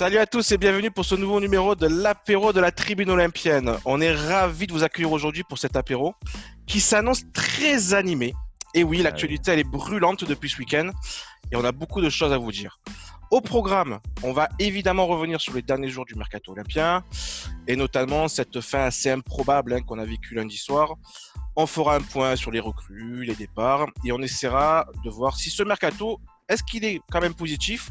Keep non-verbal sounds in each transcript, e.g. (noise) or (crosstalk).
Salut à tous et bienvenue pour ce nouveau numéro de l'apéro de la tribune olympienne. On est ravis de vous accueillir aujourd'hui pour cet apéro qui s'annonce très animé. Et oui, l'actualité elle est brûlante depuis ce week-end et on a beaucoup de choses à vous dire. Au programme, on va évidemment revenir sur les derniers jours du mercato olympien et notamment cette fin assez improbable hein, qu'on a vécue lundi soir. On fera un point sur les recrues, les départs et on essaiera de voir si ce mercato, est-ce qu'il est quand même positif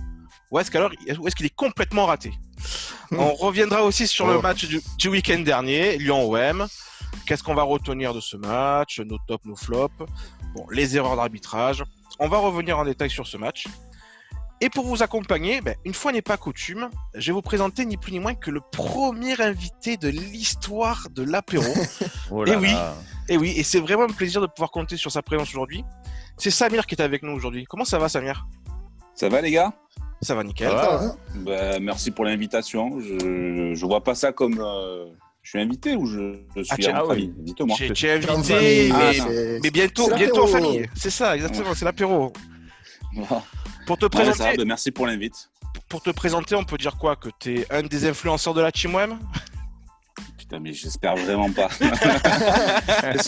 ou est-ce qu'alors est-ce qu'il est complètement raté. (laughs) On reviendra aussi sur le oh. match du, du week-end dernier, Lyon-OM. Qu'est-ce qu'on va retenir de ce match Nos tops, nos flops Bon, les erreurs d'arbitrage. On va revenir en détail sur ce match. Et pour vous accompagner, ben, une fois n'est pas coutume, je vais vous présenter ni plus ni moins que le premier invité de l'histoire de l'apéro. (laughs) Oh et oui, et oui, et c'est vraiment un plaisir de pouvoir compter sur sa présence aujourd'hui. C'est Samir qui est avec nous aujourd'hui. Comment ça va, Samir? Ça va, les gars? Ça va nickel. Ben, merci pour l'invitation. Je, je vois pas ça comme euh, je suis invité ou je, suis ah, en famille? Dites-moi. Tu es invité, mais, bientôt, bientôt en famille. C'est ça, exactement, c'est l'apéro. Pour te présenter. Ben, merci pour l'invite. Pour te présenter, on peut dire quoi? Que tu es un des influenceurs de la Team Web Putain, mais j'espère vraiment pas. (laughs)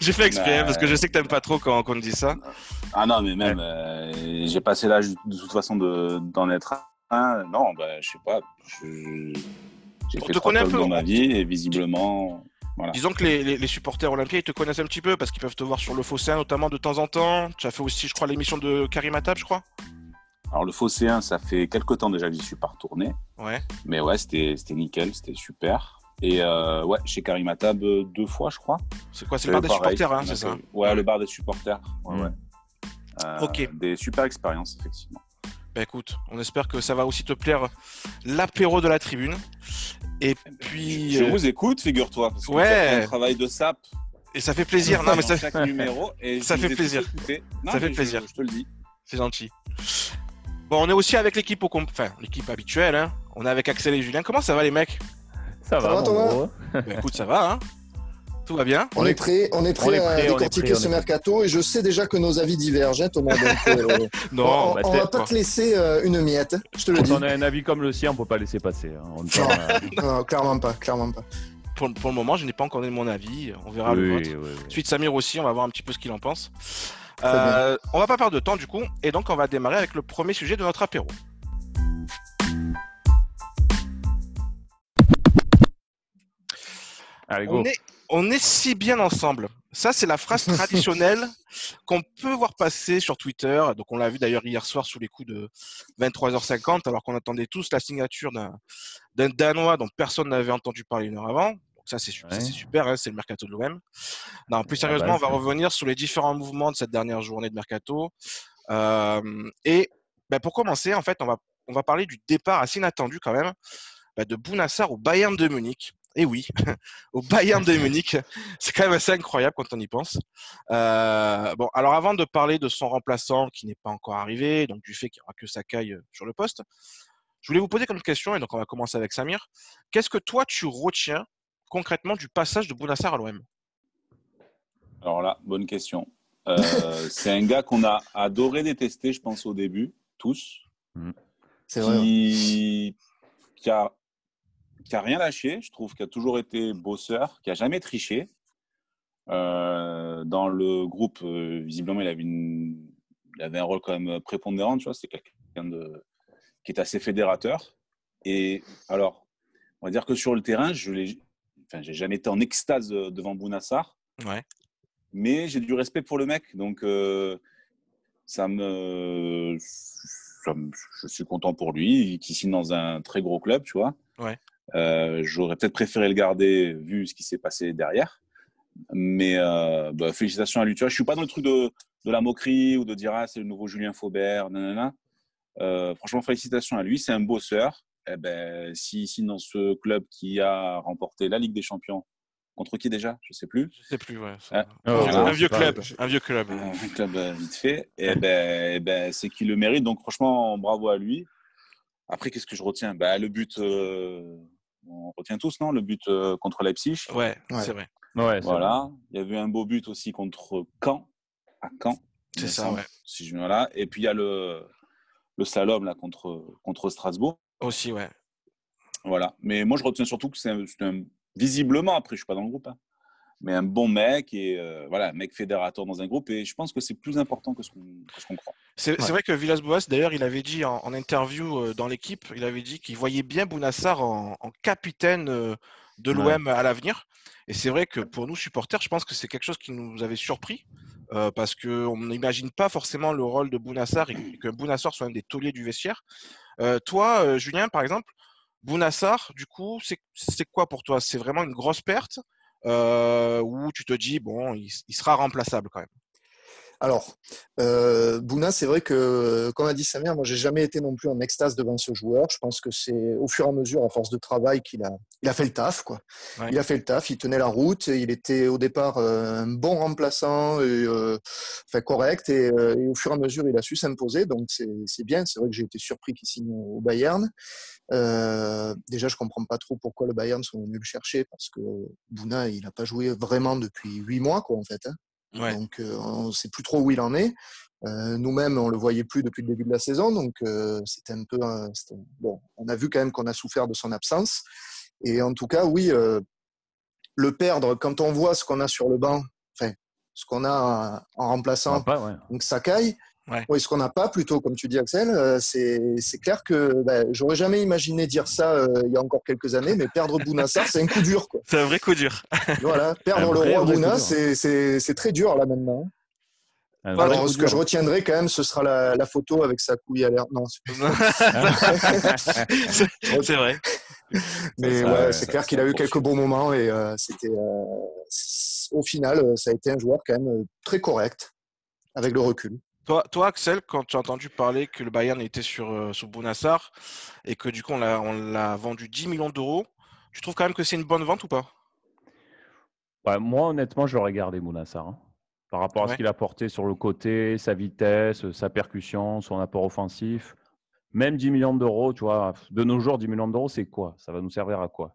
j'ai fait exprès parce que je sais que t'aimes pas trop quand, on dit ça. Ah non, mais même, euh, j'ai passé l'âge de toute façon d'en être un. Non, bah, je sais pas. J'ai fait trois un peu, dans ma vie et visiblement. Voilà. Disons que les, les, supporters olympiens ils te connaissent un petit peu parce qu'ils peuvent te voir sur le Fosséen notamment de temps en temps. Tu as fait aussi, je crois, l'émission de Karim Atab, je crois. Alors le Fosséen, ça fait quelques temps déjà que j'y suis pas retourné. Ouais. Mais ouais, c'était nickel, c'était super. Et euh, ouais, chez Karim Atab euh, deux fois, je crois. C'est quoi C'est le bar des supporters, hein, c'est ça Ouais, le bar des supporters. Ouais, ouais. Euh, ok. Des super expériences, effectivement. Bah écoute, on espère que ça va aussi te plaire l'apéro de la tribune. Et puis. Je euh, vous écoute, figure-toi. Parce que ouais. un travail de sap. Et ça fait plaisir. non, mais ça... Chaque numéro. (laughs) Et ça fait plaisir. ça fait plaisir. Je, te le dis. C'est gentil. Bon, on est aussi avec l'équipe au enfin l'équipe habituelle. Hein. On est avec Axel et Julien. Comment ça va les mecs? Ça, va, va Thomas bah, Écoute, ça va. Hein tout va bien On est prêt, on est prêt, à décortiquer ce mercato et je sais déjà que nos avis divergent, hein, Thomas. (laughs) Euh, non, on, ne va pas te laisser euh, une miette, je te le dis. On a un avis comme le sien, on peut pas laisser passer. Hein. (laughs) non, clairement pas, clairement pas. Pour, le moment, je n'ai pas encore donné mon avis. On verra le vote. Suite Samir aussi, on va voir un petit peu ce qu'il en pense. Euh, on va pas perdre de temps du coup, et donc on va démarrer avec le premier sujet de notre apéro. Allez, go on est si bien ensemble. Ça, c'est la phrase (laughs) traditionnelle qu'on peut voir passer sur Twitter. Donc, on l'a vu d'ailleurs hier soir sous les coups de 23h50, alors qu'on attendait tous la signature d'un Danois dont personne n'avait entendu parler une heure avant. Donc, ça, c'est super, hein, c'est le mercato de l'OM. Non, plus sérieusement, on va revenir sur les différents mouvements de cette dernière journée de mercato. Euh, et ben, pour commencer, en fait, on va, on va parler du départ assez inattendu quand même ben, de Bounassar au Bayern de Munich. Et oui, (laughs) au Bayern de Munich. C'est quand même assez incroyable quand on y pense. Euh, bon, alors avant de parler de son remplaçant qui n'est pas encore arrivé, donc du fait qu'il n'y aura que Sakai euh, sur le poste, je voulais vous poser comme question, et donc on va commencer avec Samir. Qu'est-ce que toi tu retiens concrètement du passage de Bounassar à l'OM Alors là, bonne question. Euh, (laughs) c'est un gars qu'on a adoré détester, je pense, au début, tous. Mmh. C'est vrai. qui a qui a rien lâché, je trouve, qui a toujours été bosseur, qui a jamais triché. Euh, dans le groupe, euh, visiblement, il avait, une, il avait un rôle quand même prépondérant, tu vois, c'est quelqu'un de, qui est assez fédérateur. Et alors, on va dire que sur le terrain, je n'ai enfin, jamais été en extase devant Bounassar. Ouais. Mais j'ai du respect pour le mec, donc euh, ça, me, ça me, je suis content pour lui, qui signe dans un très gros club, tu vois. Ouais. Euh, j'aurais peut-être préféré le garder vu ce qui s'est passé derrière. Mais euh, bah, félicitations à lui. Tu vois, je suis pas dans le truc de, de la moquerie ou de dire ah c'est le nouveau Julien Faubert. Nanana. Euh, franchement, félicitations à lui. C'est un bosseur. Eh ben, si ici dans ce club qui a remporté la Ligue des Champions contre qui déjà? Je sais plus. Je sais plus. Ouais, ah, un, vieux club, un vieux club. Un club vite fait. Et eh ben, eh ben, c'est qu'il le mérite. Donc franchement, bravo à lui. Après, qu'est-ce que je retiens? Bah, Le but, euh, on retient tous, non? Le but euh, contre Leipzig. Ouais, c'est vrai. Ouais, voilà. Il y a eu un beau but aussi contre Caen, à Caen. C'est ça, ouais. Si je... voilà. Et puis il y a le, le slalom là, contre, contre Strasbourg. Aussi, ouais. Voilà. Mais moi, je retiens surtout que c'est un, visiblement, après, je suis pas dans le groupe, hein, mais un bon mec et euh, voilà, un mec fédérateur dans un groupe. Et je pense que c'est plus important que ce qu'on croit. C'est vrai que Villas-Boas, d'ailleurs, il avait dit en, interview euh, dans l'équipe, il avait dit qu'il voyait bien Bounassar en, capitaine euh, de l'OM à l'avenir. Et c'est vrai que pour nous, supporters, je pense que c'est quelque chose qui nous avait surpris. parce qu'on n'imagine pas forcément le rôle de Bounassar et que Bounassar soit un des tauliers du vestiaire. toi, Julien, par exemple, Bounassar, du coup, c'est quoi pour toi? C'est vraiment une grosse perte euh, ou tu te dis, bon, il, sera remplaçable quand même alors, euh, Bouna, c'est vrai que, comme a dit Samir, moi, j'ai jamais été non plus en extase devant ce joueur. Je pense que c'est au fur et à mesure, à force de travail, qu'il a, il a fait le taf, quoi. Il a fait le taf, il tenait la route. il était au départ euh, un bon remplaçant, et, euh, enfin, correct, et, au fur et à mesure, il a su s'imposer. Donc, c'est bien. C'est vrai que j'ai été surpris qu'il signe au Bayern. déjà, je comprends pas trop pourquoi le Bayern sont venus le chercher, parce que Bouna, il n'a pas joué vraiment depuis huit mois, quoi, en fait. Hein. Donc, on ne sait plus trop où il en est. Nous-mêmes, on le voyait plus depuis le début de la saison, donc c'était un peu. bon, on a vu quand même qu'on a souffert de son absence. Et en tout cas, oui, le perdre quand on voit ce qu'on a sur le banc, enfin, ce qu'on a en remplaçant, donc Sakai, Ouais. Oui, ce qu'on n'a pas plutôt, comme tu dis Axel, euh, c'est clair que bah, j'aurais jamais imaginé dire ça euh, il y a encore quelques années, mais perdre Bounassar, (laughs) c'est un coup dur. C'est un vrai coup dur. voilà, (laughs) perdre le roi Bouna, c'est très dur là maintenant. Alors, ce que je retiendrai quand même, ce sera la, photo avec sa couille à l'air. Non, c'est (laughs) vrai. Mais ouais, c'est clair qu'il a eu quelques bons moments et euh, c'était. au final, ça a été un joueur quand même très correct avec le recul. Toi, toi, Axel, quand tu as entendu parler que le Bayern était sur, euh, sur Bounassar et que du coup on l'a vendu 10 millions d'euros, tu trouves quand même que c'est une bonne vente ou pas? Moi, honnêtement, je l'aurais gardé Bounassar. Hein. par rapport à ce qu'il a porté sur le côté, sa vitesse, sa percussion, son apport offensif. Même 10 millions d'euros, tu vois, de nos jours, 10 millions d'euros, c'est quoi? Ça va nous servir à quoi?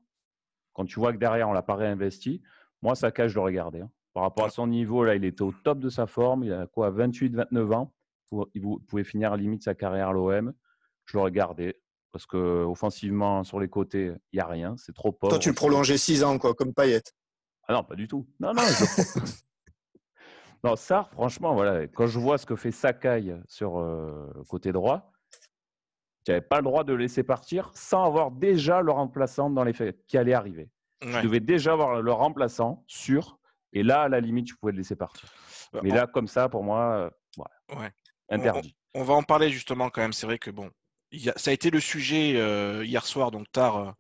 Quand tu vois que derrière, on l'a pas réinvesti, moi, ça cache, je l'aurais gardé. Hein. Par rapport à son niveau, là, il était au top de sa forme. Il a quoi, 28, 29 ans. Il pouvait finir à limite sa carrière à l'OM. Je l'aurais gardé parce que offensivement, sur les côtés, il n'y a rien. C'est trop pauvre. Toi, tu le prolongeais 6 ans, quoi, comme Payet. Ah non, pas du tout. Non, non. (laughs) non, ça, franchement, voilà. Quand je vois ce que fait Sakai sur euh, le côté droit, tu n'avais pas le droit de le laisser partir sans avoir déjà le remplaçant dans les faits qui allait arriver. Tu devais déjà avoir le remplaçant sûr et là, à la limite, tu pouvais le laisser partir. Bah, Mais là, comme ça, pour moi, euh, ouais. interdit. On, va en parler justement quand même. C'est vrai que bon, ça a été le sujet euh, hier soir, donc tard,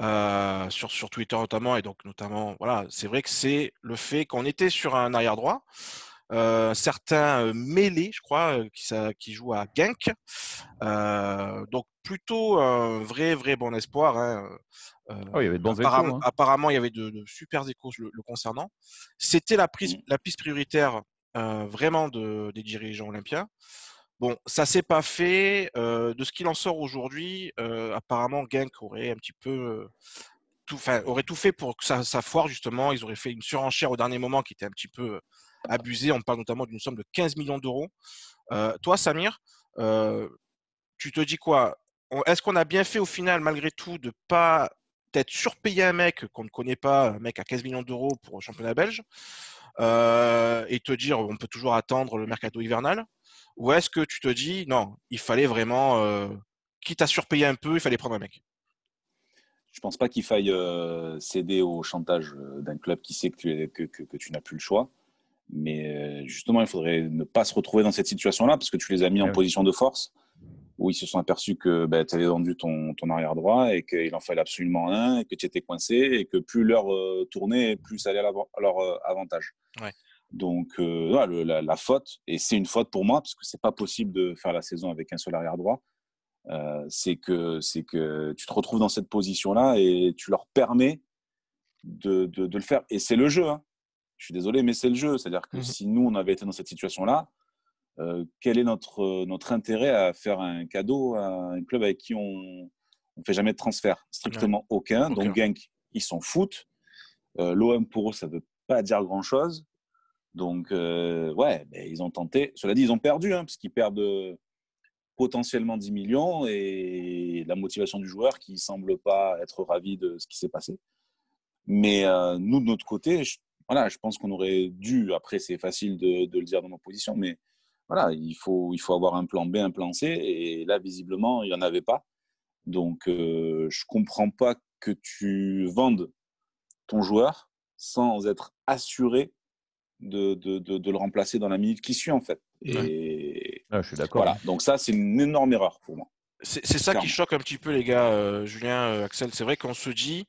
euh, sur, sur Twitter notamment. Et donc, notamment, voilà, c'est vrai que c'est le fait qu'on était sur un arrière droit. certains mêlés, je crois, qui, ça, qui jouent à Genk. donc plutôt un vrai, vrai bon espoir. Hein. Oh, il y avait de apparemment, hein. apparemment, il y avait de, super échos le, concernant. C'était la, prise, mmh. la piste prioritaire vraiment de, des dirigeants olympiens. Bon, ça s'est pas fait. de ce qu'il en sort aujourd'hui, apparemment, Genk aurait un petit peu tout, aurait tout fait pour que ça, ça, foire justement. Ils auraient fait une surenchère au dernier moment qui était un petit peu abusée. On parle notamment d'une somme de 15 millions d'euros. toi, Samir, tu te dis quoi? Est-ce qu'on a bien fait au final, malgré tout, de pas peut-être surpayer un mec qu'on ne connaît pas, un mec à 15 millions d'euros pour le championnat belge, euh, et te dire on peut toujours attendre le mercato hivernal. Ou est-ce que tu te dis non, il fallait vraiment, euh, quitte à surpayer un peu, il fallait prendre un mec? Je pense pas qu'il faille euh, céder au chantage d'un club qui sait que tu, que, que, tu n'as plus le choix. Mais justement, il faudrait ne pas se retrouver dans cette situation-là parce que tu les as mis en position de force où ils se sont aperçus que bah, tu avais vendu ton, ton, arrière droit et qu'il en fallait absolument un et que tu étais coincé et que plus l'heure euh, tournait, plus ça allait à leur, euh, avantage. Donc euh, la, faute, et c'est une faute pour moi parce que c'est pas possible de faire la saison avec un seul arrière droit, c'est que, que tu te retrouves dans cette position-là et tu leur permets de, de, le faire. Et c'est le jeu. Hein. Je suis désolé, mais c'est le jeu. C'est-à-dire que mmh si nous, on avait été dans cette situation-là, euh, quel est notre, notre intérêt à faire un cadeau à un club avec qui on ne fait jamais de transfert? Strictement aucun. Donc Genk, ils s'en foutent. Euh, L'OM, pour eux, ça ne veut pas dire grand-chose. Donc, euh, ouais, ben, ils ont tenté. Cela dit, ils ont perdu, hein, parce qu'ils perdent potentiellement 10 millions et la motivation du joueur qui semble pas être ravi de ce qui s'est passé. Mais euh, nous, de notre côté, je, voilà, je pense qu'on aurait dû, après c'est facile de, le dire dans ma position, mais voilà, il faut, il faut avoir un plan B, un plan C, et là, visiblement, il n'y en avait pas. Donc, euh, je ne comprends pas que tu vendes ton joueur sans être assuré de, de, de, le remplacer dans la minute qui suit, en fait. Et ah, je suis d'accord. Voilà. Donc ça, c'est une énorme erreur pour moi. C'est ça qui choque un petit peu les gars, euh, Julien, euh, Axel. C'est vrai qu'on se dit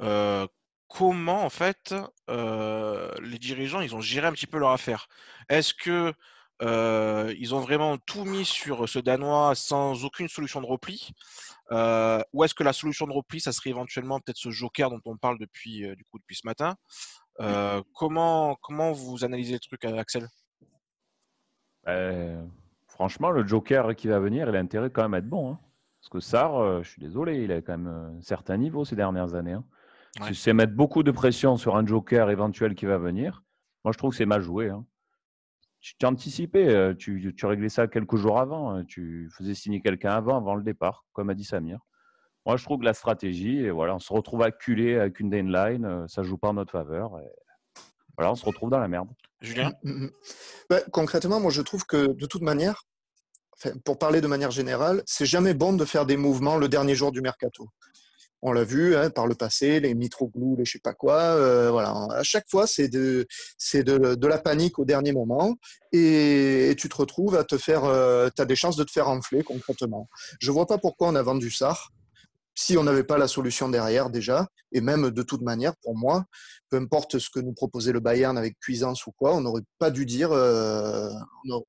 euh, comment en fait les dirigeants ils ont géré un petit peu leur affaire? Est-ce que ils ont vraiment tout mis sur ce Danois sans aucune solution de repli Ou est-ce que la solution de repli, ça serait éventuellement peut-être ce joker dont on parle depuis, du coup, depuis ce matin? Comment, comment vous analysez le truc, Axel? Euh, franchement, le Joker qui va venir, il a intérêt quand même à être bon. Hein. Parce que Sar, euh, je suis désolé, il a quand même un certain niveau ces dernières années. Hein. Si c'est mettre beaucoup de pression sur un Joker éventuel qui va venir, moi je trouve que c'est mal joué. Hein. Tu anticipé, euh, tu, tu, réglais ça quelques jours avant, tu faisais signer quelqu'un avant, avant le départ, comme a dit Samir. Moi je trouve que la stratégie, et voilà, on se retrouve acculé avec une deadline, ça joue pas en notre faveur. Et voilà, on se retrouve dans la merde. Julien mm, mm, mm. Concrètement, moi je trouve que de toute manière, pour parler de manière générale, c'est jamais bon de faire des mouvements le dernier jour du mercato. On l'a vu hein, par le passé, les Mitroglou, les je sais pas quoi. Euh, voilà, à chaque fois, c'est de, c'est de, de, la panique au dernier moment, et, tu te retrouves à te faire, euh, tu des chances de te faire enfler concrètement. Je vois pas pourquoi on a vendu ça si on n'avait pas la solution derrière déjà, et même de toute manière, pour moi, peu importe ce que nous proposait le Bayern avec Cuisance ou quoi, on n'aurait pas dû dire, euh,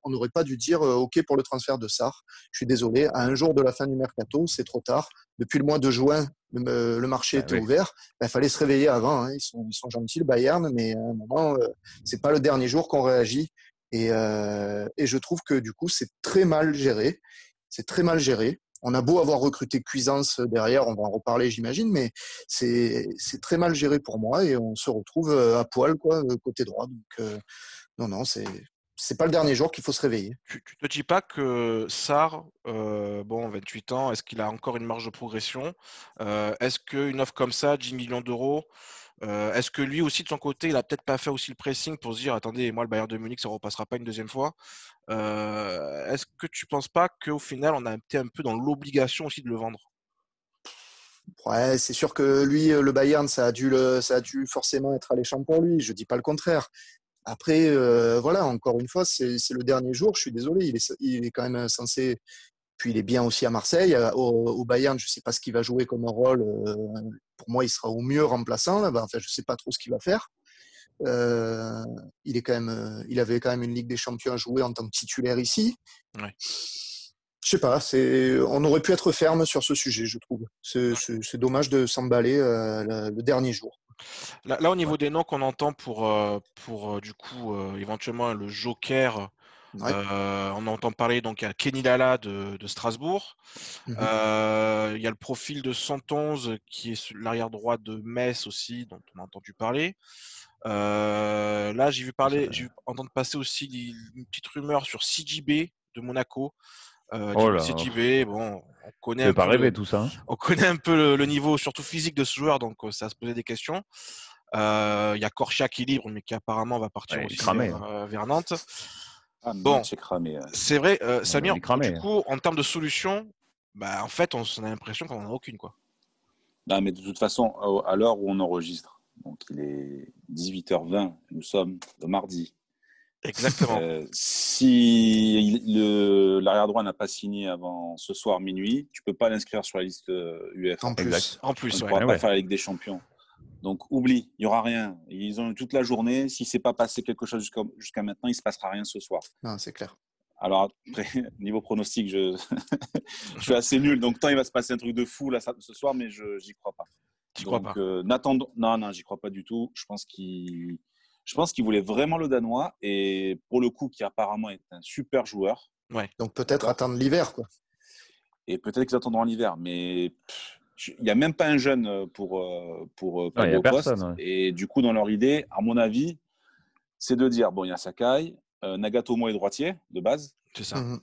on n'aurait pas dû dire euh, OK pour le transfert de Sarr. Je suis désolé, à un jour de la fin du mercato, c'est trop tard. Depuis le mois de juin, le, marché ah était ouvert. Il ben, fallait se réveiller avant. Hein. Ils, sont, ils, sont, gentils, le Bayern, mais à un moment, euh, c'est pas le dernier jour qu'on réagit. Et, et je trouve que du coup, c'est très mal géré. C'est très mal géré. On a beau avoir recruté Cuisance derrière, on va en reparler, j'imagine, mais c'est très mal géré pour moi et on se retrouve euh, à poil, quoi, côté droit. Donc, euh, non, non, c'est pas le dernier jour qu'il faut se réveiller. Tu, tu te dis pas que Sar, euh, bon, 28 ans, est-ce qu'il a encore une marge de progression? Est-ce qu'une offre comme ça, 10 millions d'euros, est-ce que lui aussi de son côté, il a peut-être pas fait aussi le pressing pour se dire, attendez, moi le Bayern de Munich, ça ne repassera pas une deuxième fois. est-ce que tu penses pas qu'au final, on a été un peu dans l'obligation aussi de le vendre? Ouais, c'est sûr que lui, le Bayern, ça a dû, ça a dû forcément être alléchant pour lui. Je dis pas le contraire. Après, voilà, encore une fois, c'est le dernier jour. Je suis désolé, il est, il est quand même censé puis il est bien aussi à Marseille. Au, Bayern, je ne sais pas ce qu'il va jouer comme rôle. Pour moi, il sera au mieux remplaçant. Enfin, je ne sais pas trop ce qu'il va faire. il, est quand même, il avait quand même une Ligue des Champions à jouer en tant que titulaire ici. Ouais. Je sais pas, on aurait pu être ferme sur ce sujet, je trouve. C'est dommage de s'emballer le, dernier jour. Là, au niveau des noms qu'on entend pour, pour du coup, éventuellement le Joker euh, on entend parler donc à Kenny Lala de, Strasbourg. Mmh euh, il y a le profil de 111 qui est l'arrière droit de Metz aussi, dont on a entendu parler. Euh, là, j'ai vu parler, j'ai entendre passer aussi une petite rumeur sur CJB de Monaco. Oh CJB, bon, on connaît un pas peu, rêver tout ça. Hein. On connaît un peu le, niveau, surtout physique de ce joueur, donc ça se posait des questions. Il y a Korcha qui est libre, mais qui apparemment va partir aussi vers Nantes. Ah, bon, c'est cramé. C'est vrai, euh, Samir, du coup, en termes de solution, bah, en fait, on, a l'impression qu'on n'en a aucune. Quoi. Non, mais de toute façon, à l'heure où on enregistre, donc il est 18h20, nous sommes le mardi. Exactement. Euh, si l'arrière droit n'a pas signé avant ce soir minuit, tu peux pas l'inscrire sur la liste UEFA. En plus, en plus, on ne pourra pas faire la Ligue des Champions. Donc oublie, il n'y aura rien. Ils ont eu toute la journée. Si c'est pas passé quelque chose jusqu'à maintenant, il ne se passera rien ce soir. Non, c'est clair. Alors après, (laughs) niveau pronostic, je... (laughs) je suis assez nul. Donc tant il va se passer un truc de fou là ce soir, mais je n'y crois pas. Tu crois pas? euh, Non, non, j'y crois pas du tout. Je pense qu'il, je pense qu'il voulait vraiment le danois et pour le coup, qui apparemment est un super joueur. Ouais. Donc peut-être attendre l'hiver, quoi. Et peut-être qu'ils attendront l'hiver, mais il n'y a même pas un jeune euh, pour, euh, pour, euh, pour poste. Et du coup, dans leur idée, à mon avis, c'est de dire bon, il y a Sakai, Nagatomo est droitier de base. C'est ça. Mmh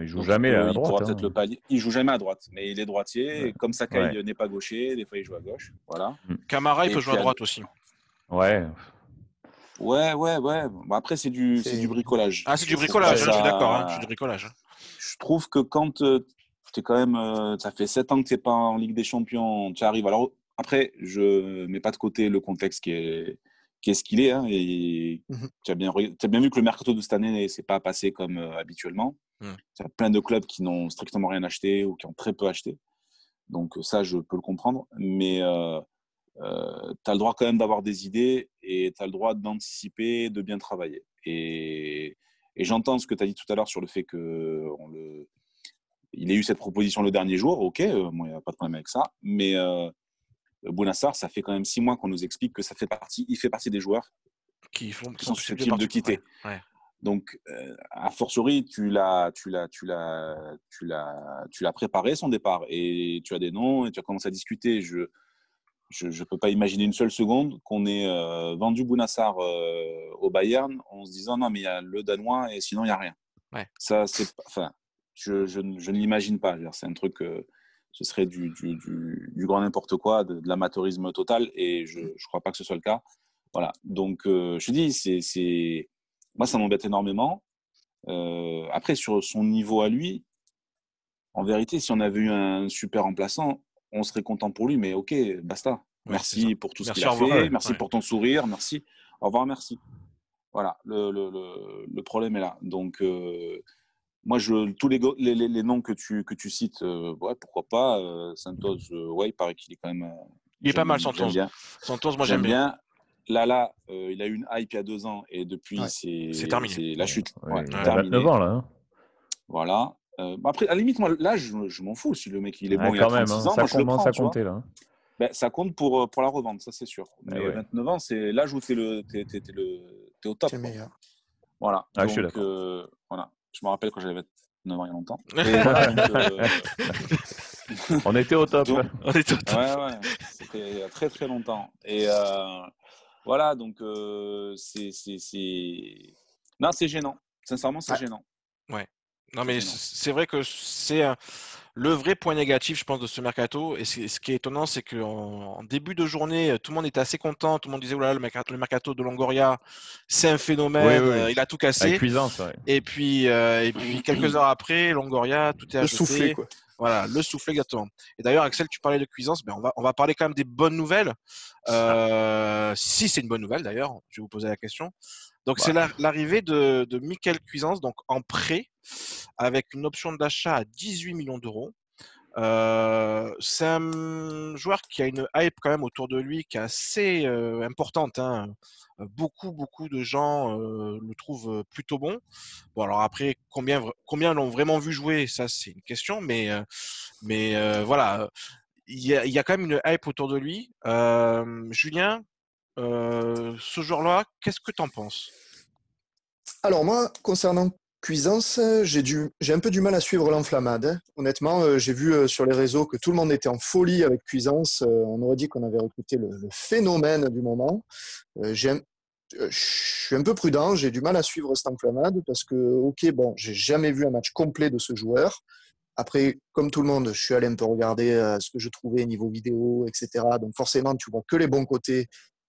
il joue jamais à droite. Il, hein. le il joue jamais à droite, mais il est droitier. Comme Sakai n'est pas gaucher, des fois il joue à gauche. Voilà. Mm. Camara, il peut jouer à droite aussi. Ouais. Ouais, ouais, ouais. après, c'est du, du bricolage. Ah, c'est du bricolage, hein, je suis d'accord. Hein, c'est du bricolage. Je trouve que quand euh, es quand même. Euh, ça fait 7 ans que tu n'es pas en Ligue des Champions, tu arrives. Alors, après, je ne mets pas de côté le contexte qui est, qui est ce qu'il est. Hein, et mmh tu, as bien, as bien vu que le mercato de cette année ne s'est pas passé comme euh, habituellement. Mmh. Tu as plein de clubs qui n'ont strictement rien acheté ou qui ont très peu acheté. Donc, ça, je peux le comprendre. Mais euh, euh, tu as le droit quand même d'avoir des idées et tu as le droit d'anticiper, de bien travailler. Et, et j'entends ce que tu as dit tout à l'heure sur le fait que on le, il ait eu cette proposition le dernier jour. Ok, moi, il n'y a pas de problème avec ça. Mais Bounassar, ça fait quand même six mois qu'on nous explique que ça fait partie, il fait partie des joueurs qui, font, sont susceptibles de quitter. Donc, euh, a fortiori, tu l'as, tu l'as, tu l'as, tu l'as, tu l'as préparé son départ et tu as des noms et tu as commencé à discuter. Je, je ne peux pas imaginer une seule seconde qu'on ait euh, vendu Bounassar euh, au Bayern en se disant non mais il y a le danois et sinon il y a rien. Ça c'est, enfin, je, je, je ne l'imagine pas. C'est un truc ce serait du, du, grand n'importe quoi, de, l'amateurisme total, et je ne crois pas que ce soit le cas. Voilà. Donc, euh, je dis, c'est, moi, ça m'embête énormément. Euh, après, sur son niveau à lui, en vérité, si on avait eu un super remplaçant, on serait content pour lui, mais ok, basta. Merci pour tout ce qu'il a fait, merci pour ton sourire, merci. Au revoir, merci. Voilà, le, le, le problème est là. Donc, euh, moi, je, tous les, les, les, noms que tu, que tu cites, euh, ouais, pourquoi pas. Euh, Santos, euh, ouais, il paraît qu'il est quand même. il est pas mal, Santos. Santos, moi j'aime bien. bien. Lala, il a eu une hype il y a deux ans et depuis, c'est terminé. la chute. Ouais, il a 29 ans, là. Hein. Voilà. après, à la limite, moi, là, je, m'en fous. Si le mec il est bon, il a 36 hein, ans, ça moi, je le à compter, là. Ben, ça compte pour, pour la revente, ça c'est sûr. Mais 29 ans, c'est l'âge où tu es, le, es, au top. C'est meilleur. Voilà. Ah, Donc, je suis voilà. Je me rappelle quand j'avais 29 ans il y a longtemps. (laughs) Euh, (laughs) On était au top. On était au top. Ouais, ouais. C'était il y a très très longtemps. Et euh, voilà, donc euh, c'est. Non, c'est gênant. Sincèrement, c'est gênant. Ouais. Non, mais c'est vrai que c'est le vrai point négatif, je pense, de ce mercato, et ce qui est étonnant, c'est qu'en début de journée, tout le monde était assez content. Tout le monde disait, voilà, le mercato, de Longoria, c'est un phénomène, euh, il a tout cassé. et, puis, euh, et puis, quelques heures après, Longoria, tout est Le soufflé, quoi. Voilà, le soufflé exactement. Et d'ailleurs, Axel, tu parlais de cuisance, ben on, va, on va parler quand même des bonnes nouvelles. Euh, si c'est une bonne nouvelle, d'ailleurs, je vais vous poser la question. Donc, c'est l'arrivée de, de Michael Cuisance, donc en prêt, avec une option d'achat à 18 millions d'euros. Euh, c'est un joueur qui a une hype quand même autour de lui qui est assez euh, importante. Hein. Beaucoup, beaucoup de gens euh, le trouvent plutôt bon. Bon, alors après, combien, combien l'ont vraiment vu jouer, ça c'est une question, mais, mais voilà, il y, a, il y, a, quand même une hype autour de lui. Julien, ce joueur-là, qu'est-ce que tu en penses? Alors moi, concernant Cuisance, j'ai un peu du mal à suivre l'enflammade. Hein. Honnêtement, euh, j'ai vu euh, sur les réseaux que tout le monde était en folie avec Cuisance. Euh, on aurait dit qu'on avait recruté le, phénomène du moment. je suis un peu prudent, j'ai du mal à suivre cette enflammade parce que, ok, bon, j'ai jamais vu un match complet de ce joueur. Après, comme tout le monde, je suis allé un peu regarder ce que je trouvais niveau vidéo, etc. Donc forcément, tu vois que les bons côtés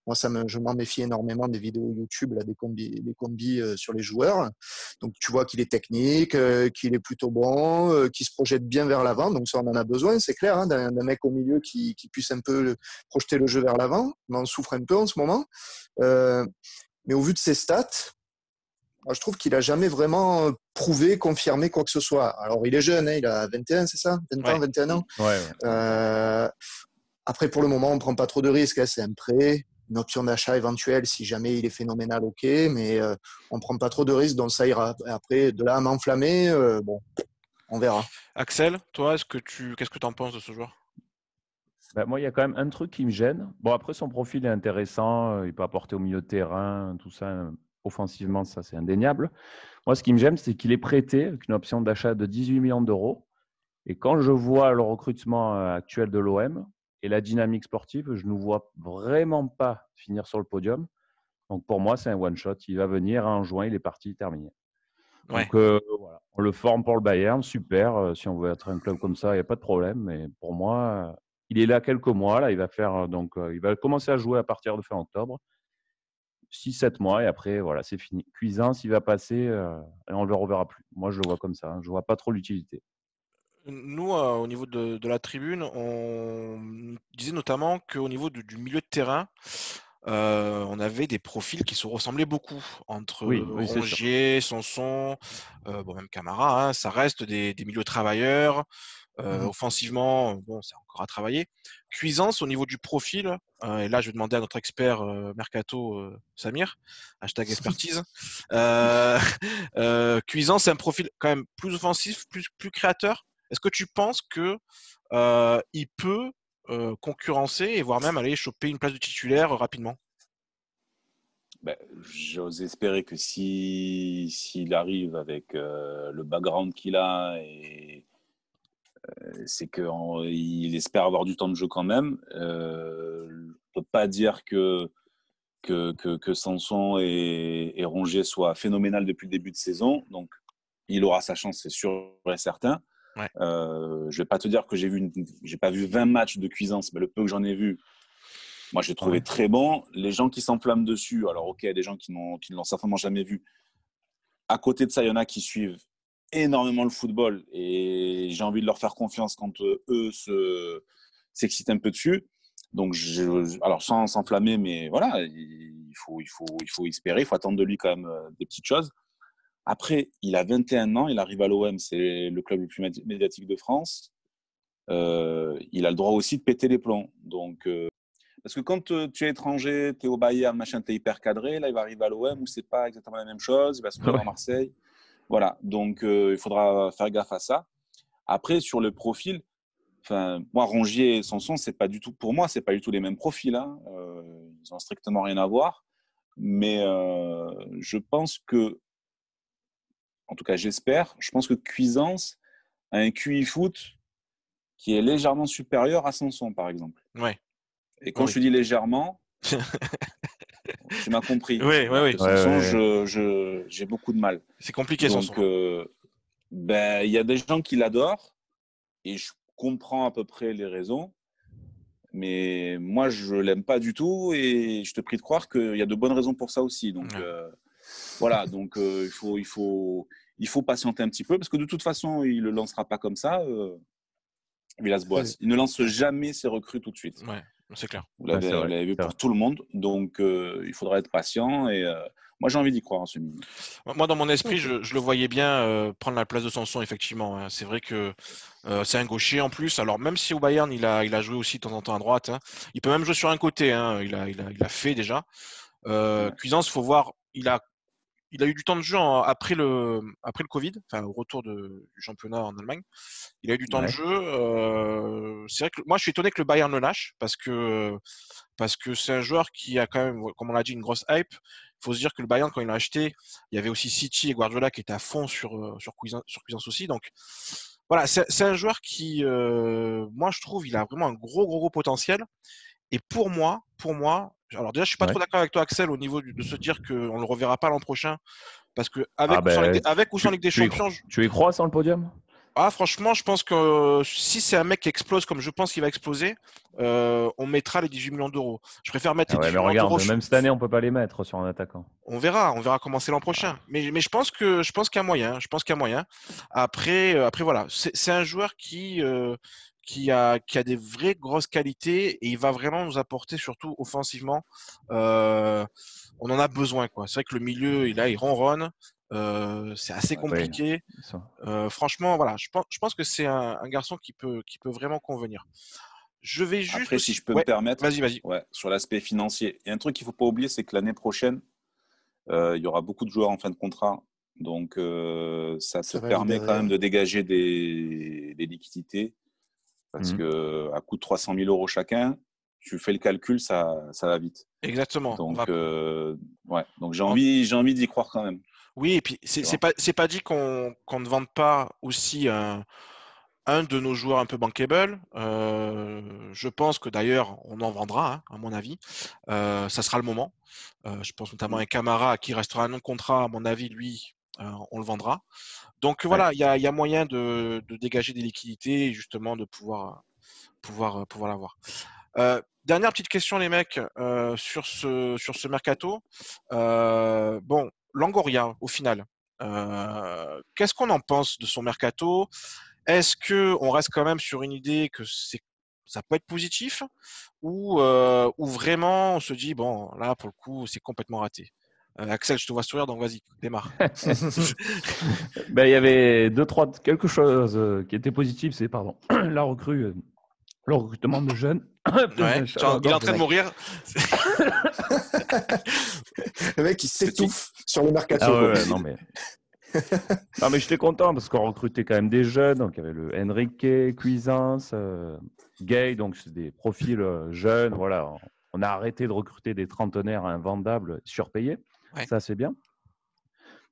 moi, ça me, je m'en méfie énormément des vidéos YouTube, là, des combis, des combis euh, sur les joueurs. Donc, tu vois qu'il est technique, euh, qu'il est plutôt bon, euh, qu'il se projette bien vers l'avant. Donc, ça, on en a besoin, c'est clair, hein, d'un, mec au milieu qui, qui, puisse un peu projeter le jeu vers l'avant. On en souffre un peu en ce moment. mais au vu de ses stats, moi, je trouve qu'il a jamais vraiment prouvé, confirmé quoi que ce soit. Alors, il est jeune, hein, il a 21, c'est ça? 20 ans, 21 ans? Ouais, Après, pour le moment, on prend pas trop de risques. Hein, c'est un prêt une option d'achat éventuelle si jamais il est phénoménal, ok, mais euh, on ne prend pas trop de risques, donc ça ira. Après, de là à m'enflammer, euh, bon, on verra. Axel, toi, est-ce que tu, qu'est-ce que tu en penses de ce joueur? Ben, Moi, il y a quand même un truc qui me gêne. Bon, après, son profil est intéressant, euh, il peut apporter au milieu de terrain, tout ça, offensivement, ça c'est indéniable. Moi, ce qui me gêne, c'est qu'il est prêté avec une option d'achat de 18 millions d'euros. Et quand je vois le recrutement actuel de l'OM, et la dynamique sportive, je ne vois vraiment pas finir sur le podium. Donc pour moi, c'est un one-shot. Il va venir en juin, il est parti, terminé. Donc voilà, on le forme pour le Bayern, super. si on veut être un club comme ça, il n'y a pas de problème. Mais pour moi, il est là quelques mois. Là, il va faire donc, il va commencer à jouer à partir de fin octobre. 6-7 mois et après, voilà, c'est fini. Cuisance, il va passer et on ne le reverra plus. Moi, je le vois comme ça. Hein. Je ne vois pas trop l'utilité. Nous, au niveau de, la tribune, on disait notamment qu'au niveau du, milieu de terrain, on avait des profils qui se ressemblaient beaucoup entre oui, Rongier, Sanson, bon, même Camara. Hein. ça reste des, des milieux travailleurs. Mmh offensivement, bon, c'est encore à travailler. Cuisance au niveau du profil, hein, et là je vais demander à notre expert mercato Samir, hashtag expertise. (laughs) (laughs) Cuisance, c'est un profil quand même plus offensif, plus, plus créateur. Est-ce que tu penses que il peut concurrencer et voire même aller choper une place de titulaire rapidement? Ben, J'ose espérer que s'il si, arrive avec le background qu'il a euh, c'est qu'il espère avoir du temps de jeu quand même. Euh, on ne peut pas dire que, que, que, Sanson et, et, Rongier soient phénoménal depuis le début de saison. Donc, il aura sa chance, c'est sûr et certain. Euh, je ne vais pas te dire que j'ai vu, j'ai pas vu 20 matchs de cuisance, mais le peu que j'en ai vu, moi, j'ai trouvé très bon. Les gens qui s'enflamment dessus, alors ok, il y a des gens qui, qui ne l'ont certainement jamais vu. À côté de ça, il y en a qui suivent énormément le football et j'ai envie de leur faire confiance quand euh, eux se, s'excitent un peu dessus. Donc, je, alors sans s'enflammer, mais voilà, il faut, il, faut, il faut espérer, il faut attendre de lui quand même euh, des petites choses. Après, il a 21 ans, il arrive à l'OM, c'est le club le plus médiatique de France. Euh, il a le droit aussi de péter les plombs. Donc, parce que quand tu es étranger, tu es au Bayern, machin, tu es hyper cadré. Là, il va arriver à l'OM où c'est pas exactement la même chose. Il va se trouver à Marseille. Voilà, donc euh, il faudra faire gaffe à ça. Après, sur le profil, enfin, moi, Rongier et Sanson, c'est pas du tout, pour moi, c'est pas du tout les mêmes profils. Hein. Euh, ils ont strictement rien à voir. Mais euh, je pense que, en tout cas, j'espère, je pense que Cuisance a un QI foot qui est légèrement supérieur à Sanson, par exemple. Ouais. Et quand je dis légèrement, (laughs) tu m'as compris. Oui, oui, oui. De j'ai beaucoup de mal. C'est compliqué, Donc, euh, ben, il y a des gens qui l'adorent et je comprends à peu près les raisons. Mais moi, je l'aime pas du tout et je te prie de croire qu'il y a de bonnes raisons pour ça aussi. Donc, euh, voilà. Donc, euh, il, faut, il, faut, il faut patienter un petit peu parce que de toute façon, il le lancera pas comme ça. Villas-Boas. Il ne lance jamais ses recrues tout de suite. Ouais. C'est clair. Vous l'avez vu pour tout le monde. Donc, euh, il faudra être patient. Et euh, moi, j'ai envie d'y croire en ce milieu. Moi, dans mon esprit, je, le voyais bien euh, prendre la place de Sanson, effectivement. Hein. C'est vrai que c'est un gaucher en plus. Alors, même si au Bayern, il a, il a joué aussi de temps en temps à droite, hein. il peut même jouer sur un côté. Hein. Il, a, il, a, il, a, fait déjà. Cuisance, il faut voir. Il a il a eu du temps de jeu après, le, après le Covid, enfin au retour de, du championnat en Allemagne. Il a eu du temps de jeu. Euh, c'est vrai que moi, je suis étonné que le Bayern le lâche parce que parce que c'est un joueur qui a quand même, comme on l'a dit, une grosse hype. Il faut se dire que le Bayern, quand il l'a acheté, il y avait aussi City et Guardiola qui étaient à fond sur, euh, sur, Cuisance, sur Cuisance aussi. Donc voilà, c'est un joueur qui, euh, moi, je trouve, il a vraiment un gros, gros, gros potentiel. Et pour moi, pour moi, alors déjà, je suis pas trop d'accord avec toi, Axel, au niveau de se dire qu'on ne le reverra pas l'an prochain, parce que avec, ah ou, sans Ligue, avec ou sans Ligue des Champions, tu y crois sans le podium? Ah, franchement, je pense que euh, si c'est un mec qui explose comme je pense qu'il va exploser, euh, on mettra les 18 millions d'euros. Je préfère mettre ah les 18 millions d'euros. Même cette année, on peut pas les mettre sur un attaquant. On verra, on verra comment c'est l'an prochain. Mais, mais je pense que je pense qu'il y a moyen. Je pense qu'il y a moyen. Après, euh, après voilà, c'est un joueur qui qui a, qui a des vraies grosses qualités et il va vraiment nous apporter, surtout offensivement. Euh, on en a besoin. quoi. C'est vrai que le milieu, il, a, il ronronne. Euh, c'est assez compliqué. Euh, franchement, voilà, je pense, je pense que c'est un, garçon qui peut, qui peut vraiment convenir. Je vais juste. Après, si je peux me permettre. Vas-y, vas-y. Ouais, sur l'aspect financier. Et un truc qu'il ne faut pas oublier, c'est que l'année prochaine, il y aura beaucoup de joueurs en fin de contrat. Donc, ça, ça te permet quand même de dégager des, des liquidités parce mmh que à coût de 300 000 euros chacun, tu fais le calcul, ça, ça va vite. Exactement. Donc, euh, ouais. Donc j'ai envie, j'ai envie d'y croire quand même. Oui, et puis c'est, pas, c'est pas dit qu'on, ne vende pas aussi un, un de nos joueurs un peu bankable. Euh, je pense que d'ailleurs, on en vendra, hein, à mon avis. Euh, ça sera le moment. je pense notamment à un Camara qui restera un non contrat, à mon avis, lui, on le vendra. Donc voilà, il y, a, moyen de, dégager des liquidités et justement de pouvoir, pouvoir, pouvoir l'avoir. dernière petite question, les mecs, sur, ce, sur ce mercato. bon, Langoria, au final, qu'est-ce qu'on en pense de son mercato? Est-ce qu'on reste quand même sur une idée que c'est ça peut être positif? Ou, ou vraiment on se dit bon là pour le coup c'est complètement raté? Euh, Axel, je te vois sourire, donc vas-y, démarre. (laughs) ben, il y avait deux, trois, quelque chose euh, qui était positif, c'est pardon, (clears throat) la recrue, euh, le recrutement de jeunes. (clears throat) Ouais, il est en train de mourir. (laughs) le mec, il s'étouffe sur le mercato. Ah non, mais... (laughs) non, mais j'étais content parce qu'on recrutait quand même des jeunes. Donc, il y avait le Enrique, Cuisance, Gay, donc c'est des profils jeunes. Voilà, on a arrêté de recruter des trentenaires invendables surpayés. Ça, c'est bien.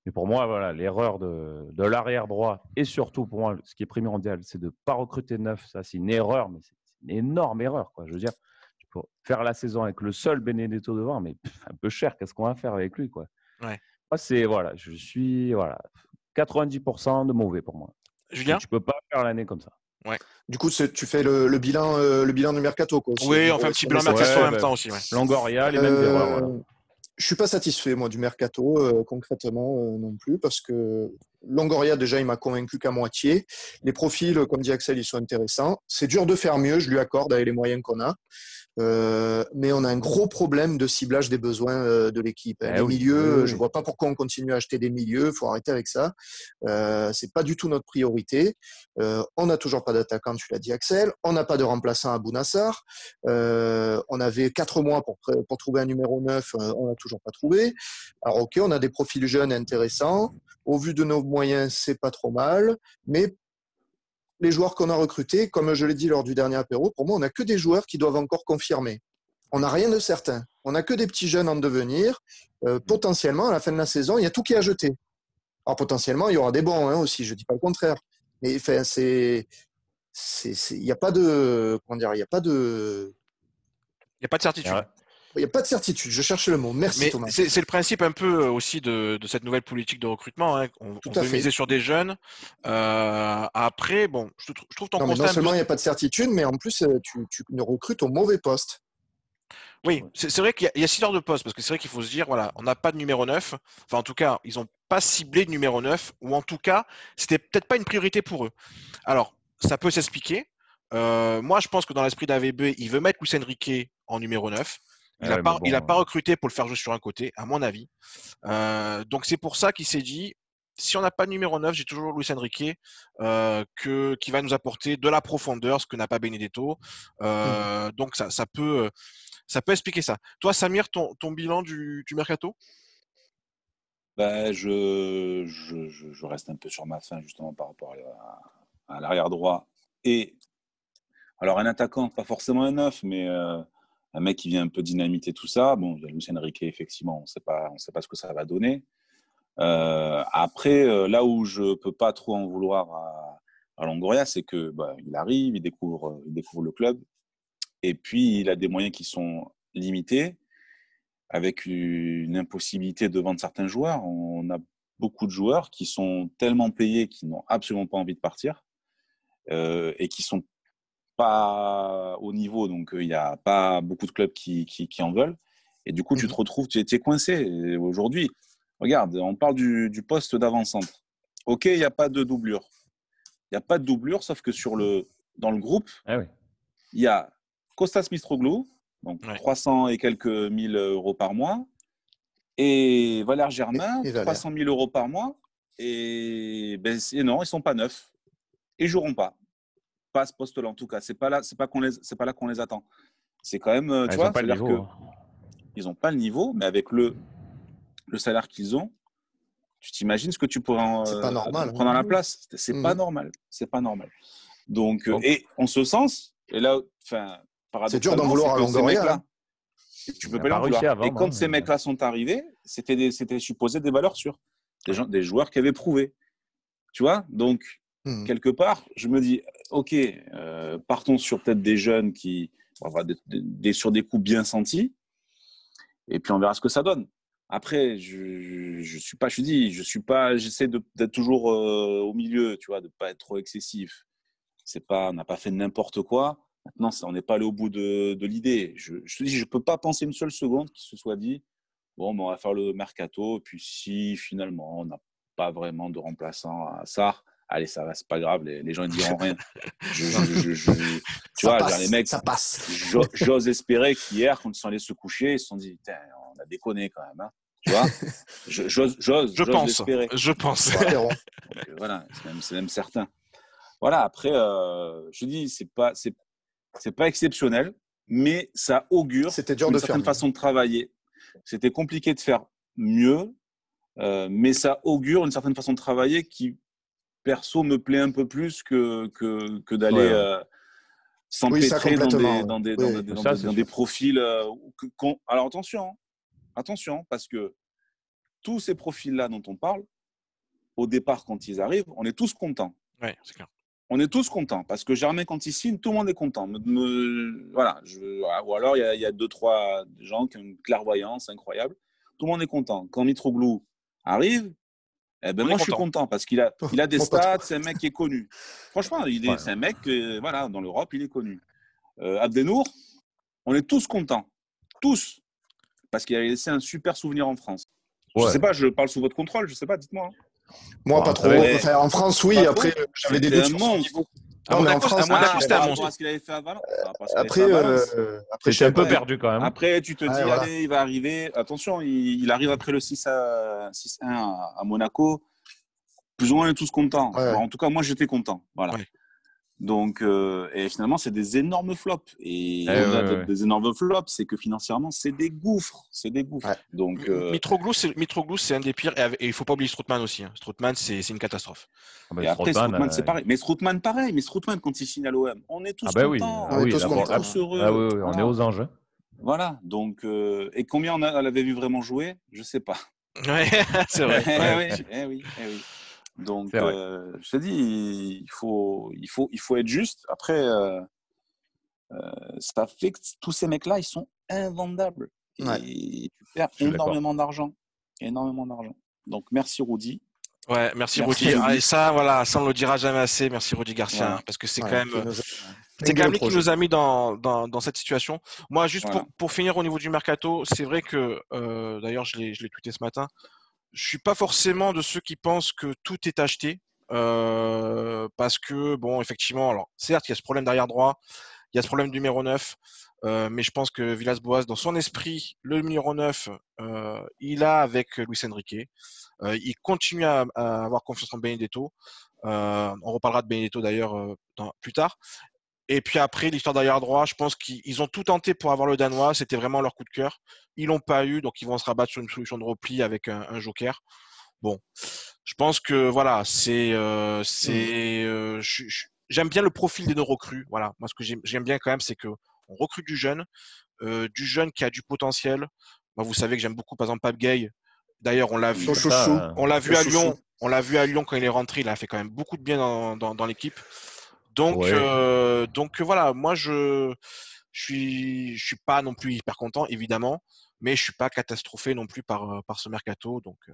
Mais pour moi, voilà, l'erreur de, de l'arrière droit et surtout pour moi, ce qui est primordial, c'est de ne pas recruter neuf. Ça, c'est une erreur, mais c'est une énorme erreur. Quoi. Je veux dire, tu peux faire la saison avec le seul Benedetto devant, mais un peu cher. Qu'est-ce qu'on va faire avec lui quoi? Ouais. Moi, c'est voilà, je suis voilà, 90% de mauvais pour moi. Julien, tu peux pas faire l'année comme ça. Ouais. Du coup, tu fais le, bilan, euh, le bilan du mercato. Quoi, oui, on fait un petit bilan mercato en même temps aussi. Longoria, les mêmes erreurs. Voilà je suis pas satisfait moi du mercato euh, concrètement euh, non plus parce que Longoria déjà il m'a convaincu qu'à moitié. Les profils comme dit Axel ils sont intéressants. C'est dur de faire mieux, je lui accorde avec les moyens qu'on a. Euh, mais on a un gros problème de ciblage des besoins euh, de l'équipe. Hein. Eh les milieux, je vois pas pourquoi on continue à acheter des milieux. Faut arrêter avec ça. Euh, c'est pas du tout notre priorité. Euh, on n'a toujours pas d'attaquant, tu l'as dit Axel. On n'a pas de remplaçant à Bounassar. Euh, on avait quatre mois pour pour trouver un numéro 9, on n'a toujours pas trouvé. Alors ok, on a des profils jeunes intéressants. Au vu de nos moyens, c'est pas trop mal, mais les joueurs qu'on a recrutés, comme je l'ai dit lors du dernier apéro, pour moi, on n'a que des joueurs qui doivent encore confirmer. On n'a rien de certain. On n'a que des petits jeunes en devenir. Euh, potentiellement, à la fin de la saison, il y a tout qui est à jeter. Alors potentiellement, il y aura des bons hein, aussi, je ne dis pas le contraire. Mais enfin, c'est, il n'y a pas de, comment dire, il n'y a pas de, il n'y a pas de certitude. Il n'y a pas de certitude, je cherche le mot. Merci Thomas. C'est le principe un peu euh, aussi de, cette nouvelle politique de recrutement. Hein. On, Tout on peut miser sur des jeunes. Euh, après, bon, je, trouve ton non, constat. non seulement il n'y a pas de certitude, mais en plus, euh, tu, tu ne recrutes au mauvais poste. Oui, c'est vrai qu'il y, a six heures de poste, parce que c'est vrai qu'il faut se dire, voilà, on n'a pas de numéro 9. Enfin, en tout cas, ils n'ont pas ciblé de numéro 9, ou en tout cas, c'était peut-être pas une priorité pour eux. Alors, ça peut s'expliquer. moi, je pense que dans l'esprit d'AVB, il veut mettre Luis Enrique en numéro 9. Il n'a pas, pas, euh recruté pour le faire jouer sur un côté, à mon avis. Euh, donc c'est pour ça qu'il s'est dit, si on n'a pas de numéro 9, j'ai toujours Luis Enrique euh, que, qui va nous apporter de la profondeur, ce que n'a pas Benedetto. Mmh. Donc ça, ça, peut, ça peut expliquer ça. Toi, Samir, ton, ton bilan du, du mercato? Ben, je, je, je, reste un peu sur ma fin justement par rapport à, l'arrière droit. Et alors un attaquant, pas forcément un neuf, mais un mec qui vient un peu dynamiter tout ça. Bon, il y a Lucien Riquet, effectivement, on ne sait pas ce que ça va donner. Euh, après, euh, là où je ne peux pas trop en vouloir à, Longoria, c'est que bah, il arrive, il découvre, il découvre le club, et puis il a des moyens qui sont limités, avec une impossibilité de vendre certains joueurs. On a beaucoup de joueurs qui sont tellement payés qu'ils n'ont absolument pas envie de partir euh, et qui sont pas au niveau, donc il n'y a pas beaucoup de clubs qui, qui, en veulent. Et du coup, tu te mmh retrouves, tu es, coincé. Aujourd'hui, regarde, on parle du, du poste d'avant-centre. Ok, il n'y a pas de doublure. Il n'y a pas de doublure, sauf que sur le, dans le groupe, ah il y a Costas Mistroglou, donc 300 et quelques mille euros par mois, et Valère Germain, 300 000 euros par mois. Et, ben, non, ils ne sont pas neufs. Ils joueront pas pas ce poste-là en tout cas. C'est pas là, c'est pas qu'on les, c'est pas là qu'on les attend. C'est quand même, euh, tu vois, c'est-à-dire que hein. ils n'ont pas le niveau, mais avec le le salaire qu'ils ont, tu t'imagines ce que tu pourrais en, pas normal, prendre à la place. C'est pas mmh. normal. C'est pas normal. Donc, euh, et en ce sens, et là, enfin, c'est dur d'en vouloir à Longoria. Là, hein. tu peux pas leur vouloir. Et quand ces mecs-là sont arrivés, c'était c'était supposé des valeurs sûres, des, gens, des joueurs qui avaient prouvé. Tu vois, donc Mmh. Quelque part, je me dis, OK, euh, partons sur peut-être des jeunes qui, des, sur des coups bien sentis, et puis on verra ce que ça donne. après, je, je suis pas, je dis, je suis pas, j'essaie d'être toujours euh, au milieu, tu vois, de pas être trop excessif. C'est pas, on n'a pas fait n'importe quoi. Maintenant, on n'est pas allé au bout de, l'idée. Je, je, te dis, je peux pas penser une seule seconde qui se soit dit, bon, on va faire le mercato, puis si finalement on n'a pas vraiment de remplaçant à ça, allez, ça va, c'est pas grave, les, les gens ne diront rien. (laughs) Je, tu vois, les mecs, ça passe. J'ose espérer qu'hier, quand ils sont allés se coucher, ils se sont dit, on a déconné quand même. Hein. Tu vois? J'ose, je pense. Je pense. voilà, c'est même, certain. Voilà. Après, euh, je dis, c'est pas, c'est, pas exceptionnel, mais ça augure C'était dur une de certaine façon de travailler. C'était compliqué de faire mieux, euh, mais ça augure une certaine façon de travailler qui, perso, me plaît un peu plus que, que, que d'aller ouais. euh, s'empêtrer dans, des, dans, des, oui. dans, des, ça, dans des, profils. Euh, que, alors attention, hein. attention, parce que tous ces profils-là dont on parle, au départ, quand ils arrivent, on est tous contents. Oui, c'est clair. On est tous contents parce que Germain, quand il signe, tout le monde est content. Me, me, voilà, je, ou alors il y, a, il y, a deux, trois gens qui ont une clairvoyance incroyable. Tout le monde est content. Quand Mitroglou arrive, eh ben moi, je suis content parce qu'il a, il a des stats, c'est un mec qui est connu. Franchement, il est, ouais. c'est un mec, euh, voilà, dans l'Europe, il est connu. Euh, Abdenour, on est tous contents. Tous. Parce qu'il a laissé un super souvenir en France. Ouais. Je sais pas, je parle sous votre contrôle, je sais pas, dites-moi. Moi, pas trop. Enfin, en France, oui. Après, j'avais des doutes sur son niveau. Non, mais en France, ah, c'était un monstre. qu'il avait fait à Valence. Après, euh, après je suis un peu perdu quand même. Après, tu te dis, voilà. allez, il va arriver. Attention, il, il arrive après le 6 à 6 1 à, à, Monaco. Plus ou moins, on est tous contents. Ouais. en tout cas, moi, j'étais content. Voilà. Ouais. Donc, euh, et finalement, c'est des énormes flops. Et eh au-delà ouais, ouais. des énormes flops, c'est que financièrement, c'est des gouffres. C'est des gouffres. Ouais. Donc, euh... Mitroglou, c'est un des pires. Et il faut pas oublier Strootman aussi. Hein. Strootman, c'est une catastrophe. Ah bah, et après, Strootman, c'est pareil. Mais Strootman, pareil. Mais Strootman, quand il signe à l'OM, on est tous ah bah contents. Oui. on est tous heureux. Ah oui, oui, on voilà. est aux anges. Hein. Voilà. Donc, euh... et combien on, a, on l'avait vu vraiment jouer? Je sais pas. Ouais, (laughs) c'est vrai. (laughs) eh, oui, eh oui, eh oui. Donc, euh, je te dis, il faut, il, faut, il faut être juste. Après, euh, euh, ça fait que tous ces mecs-là, ils sont invendables. Ouais. Et tu perds énormément d'argent. Énormément d'argent. Donc, merci Rudy. Ouais, merci, merci Rudy. Ah, et ça, voilà, ça on le dira jamais assez. Merci Rudy Garcia, ouais. hein, parce que c'est ouais, quand même, c'est quand même lui qui nous a mis dans, dans, dans cette situation. Moi, juste voilà. pour, pour finir au niveau du mercato, c'est vrai que, euh, d'ailleurs, je l'ai, je l'ai tweeté ce matin je suis pas forcément de ceux qui pensent que tout est acheté. Euh, parce que, bon, effectivement, alors, certes, il y a ce problème derrière droit, il y a ce problème du numéro 9, euh, mais je pense que Villas-Boas, dans son esprit, le numéro 9, euh, il a avec Luis Enrique. Il continue à, à, avoir confiance en Benedetto. On reparlera de Benedetto d'ailleurs plus tard. Et puis après, l'histoire derrière droit, je pense qu'ils ont tout tenté pour avoir le Danois. C'était vraiment leur coup de cœur. Ils l'ont pas eu, donc ils vont se rabattre sur une solution de repli avec un, un joker. Bon, je pense que voilà, c'est, euh, c'est, euh, j'aime bien le profil des deux recrues. Voilà, moi ce que j'aime bien quand même, c'est que on recrute du jeune, euh, du jeune qui a du potentiel. Moi, vous savez que j'aime beaucoup, par exemple, Pape Gay. D'ailleurs, on l'a vu, on l'a vu à Lyon. On l'a vu à Lyon quand il est rentré. Il a fait quand même beaucoup de bien dans, dans, dans l'équipe. Donc, ouais. euh, donc voilà, moi je, je suis, je suis pas non plus hyper content évidemment, mais je suis pas catastrophé non plus par par ce mercato. Donc, euh,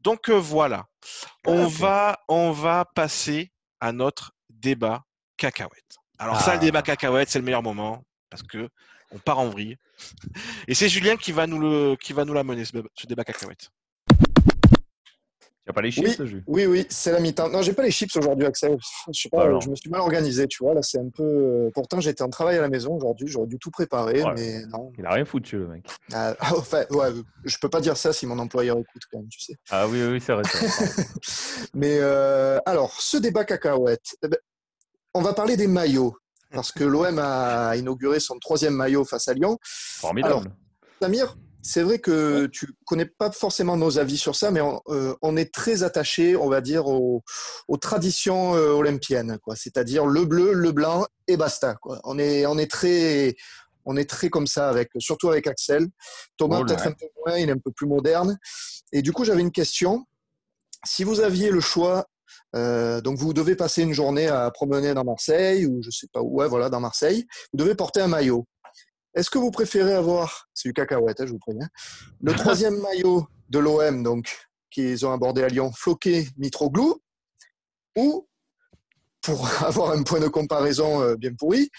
donc euh, voilà, on okay. va on va passer à notre débat cacahuète. Alors ah. ça, le débat cacahuète, c'est le meilleur moment parce que on part en vrille. Et c'est Julien qui va nous le qui va nous l'amener ce, ce débat cacahuète. Tu n'as pas les chips Oui, oui, oui c'est la mi-temps. Non, j'ai pas les chips aujourd'hui, Axel. Je sais pas, Alors. je me suis mal organisé, tu vois. Là, c'est un peu. euh, Pourtant, j'étais en travail à la maison aujourd'hui. J'aurais dû tout préparer, ouais. mais non. Il a rien foutu, le mec. Ah, (laughs) enfin, ouais, je peux pas dire ça si mon employeur écoute quand même, tu sais. Ah oui, oui, c'est vrai. (laughs) mais euh, alors, ce débat cacahuète, eh ben, on va parler des maillots parce que l'OM a inauguré son troisième maillot face à Lyon. Formidable. Alors, Samir, c'est vrai que tu connais pas forcément nos avis sur ça, mais on, euh, on est très attaché, on va dire, aux, aux traditions euh, olympiennes, quoi. C'est-à-dire le bleu, le blanc et basta, quoi. On est, on est très, on est très comme ça avec, surtout avec Axel. Thomas oh peut-être un peu moins, il est un peu plus moderne. Et du coup, j'avais une question. Si vous aviez le choix, euh, donc vous devez passer une journée à promener dans Marseille ou je sais pas où, ouais, voilà, dans Marseille, vous devez porter un maillot. Est-ce que vous préférez avoir, c'est du cacahuète, hein, je vous préviens, le troisième (laughs) maillot de l'OM, donc, qu'ils ont abordé à Lyon, floqué Mitroglou, ou, pour (laughs) avoir un point de comparaison euh, bien pourri,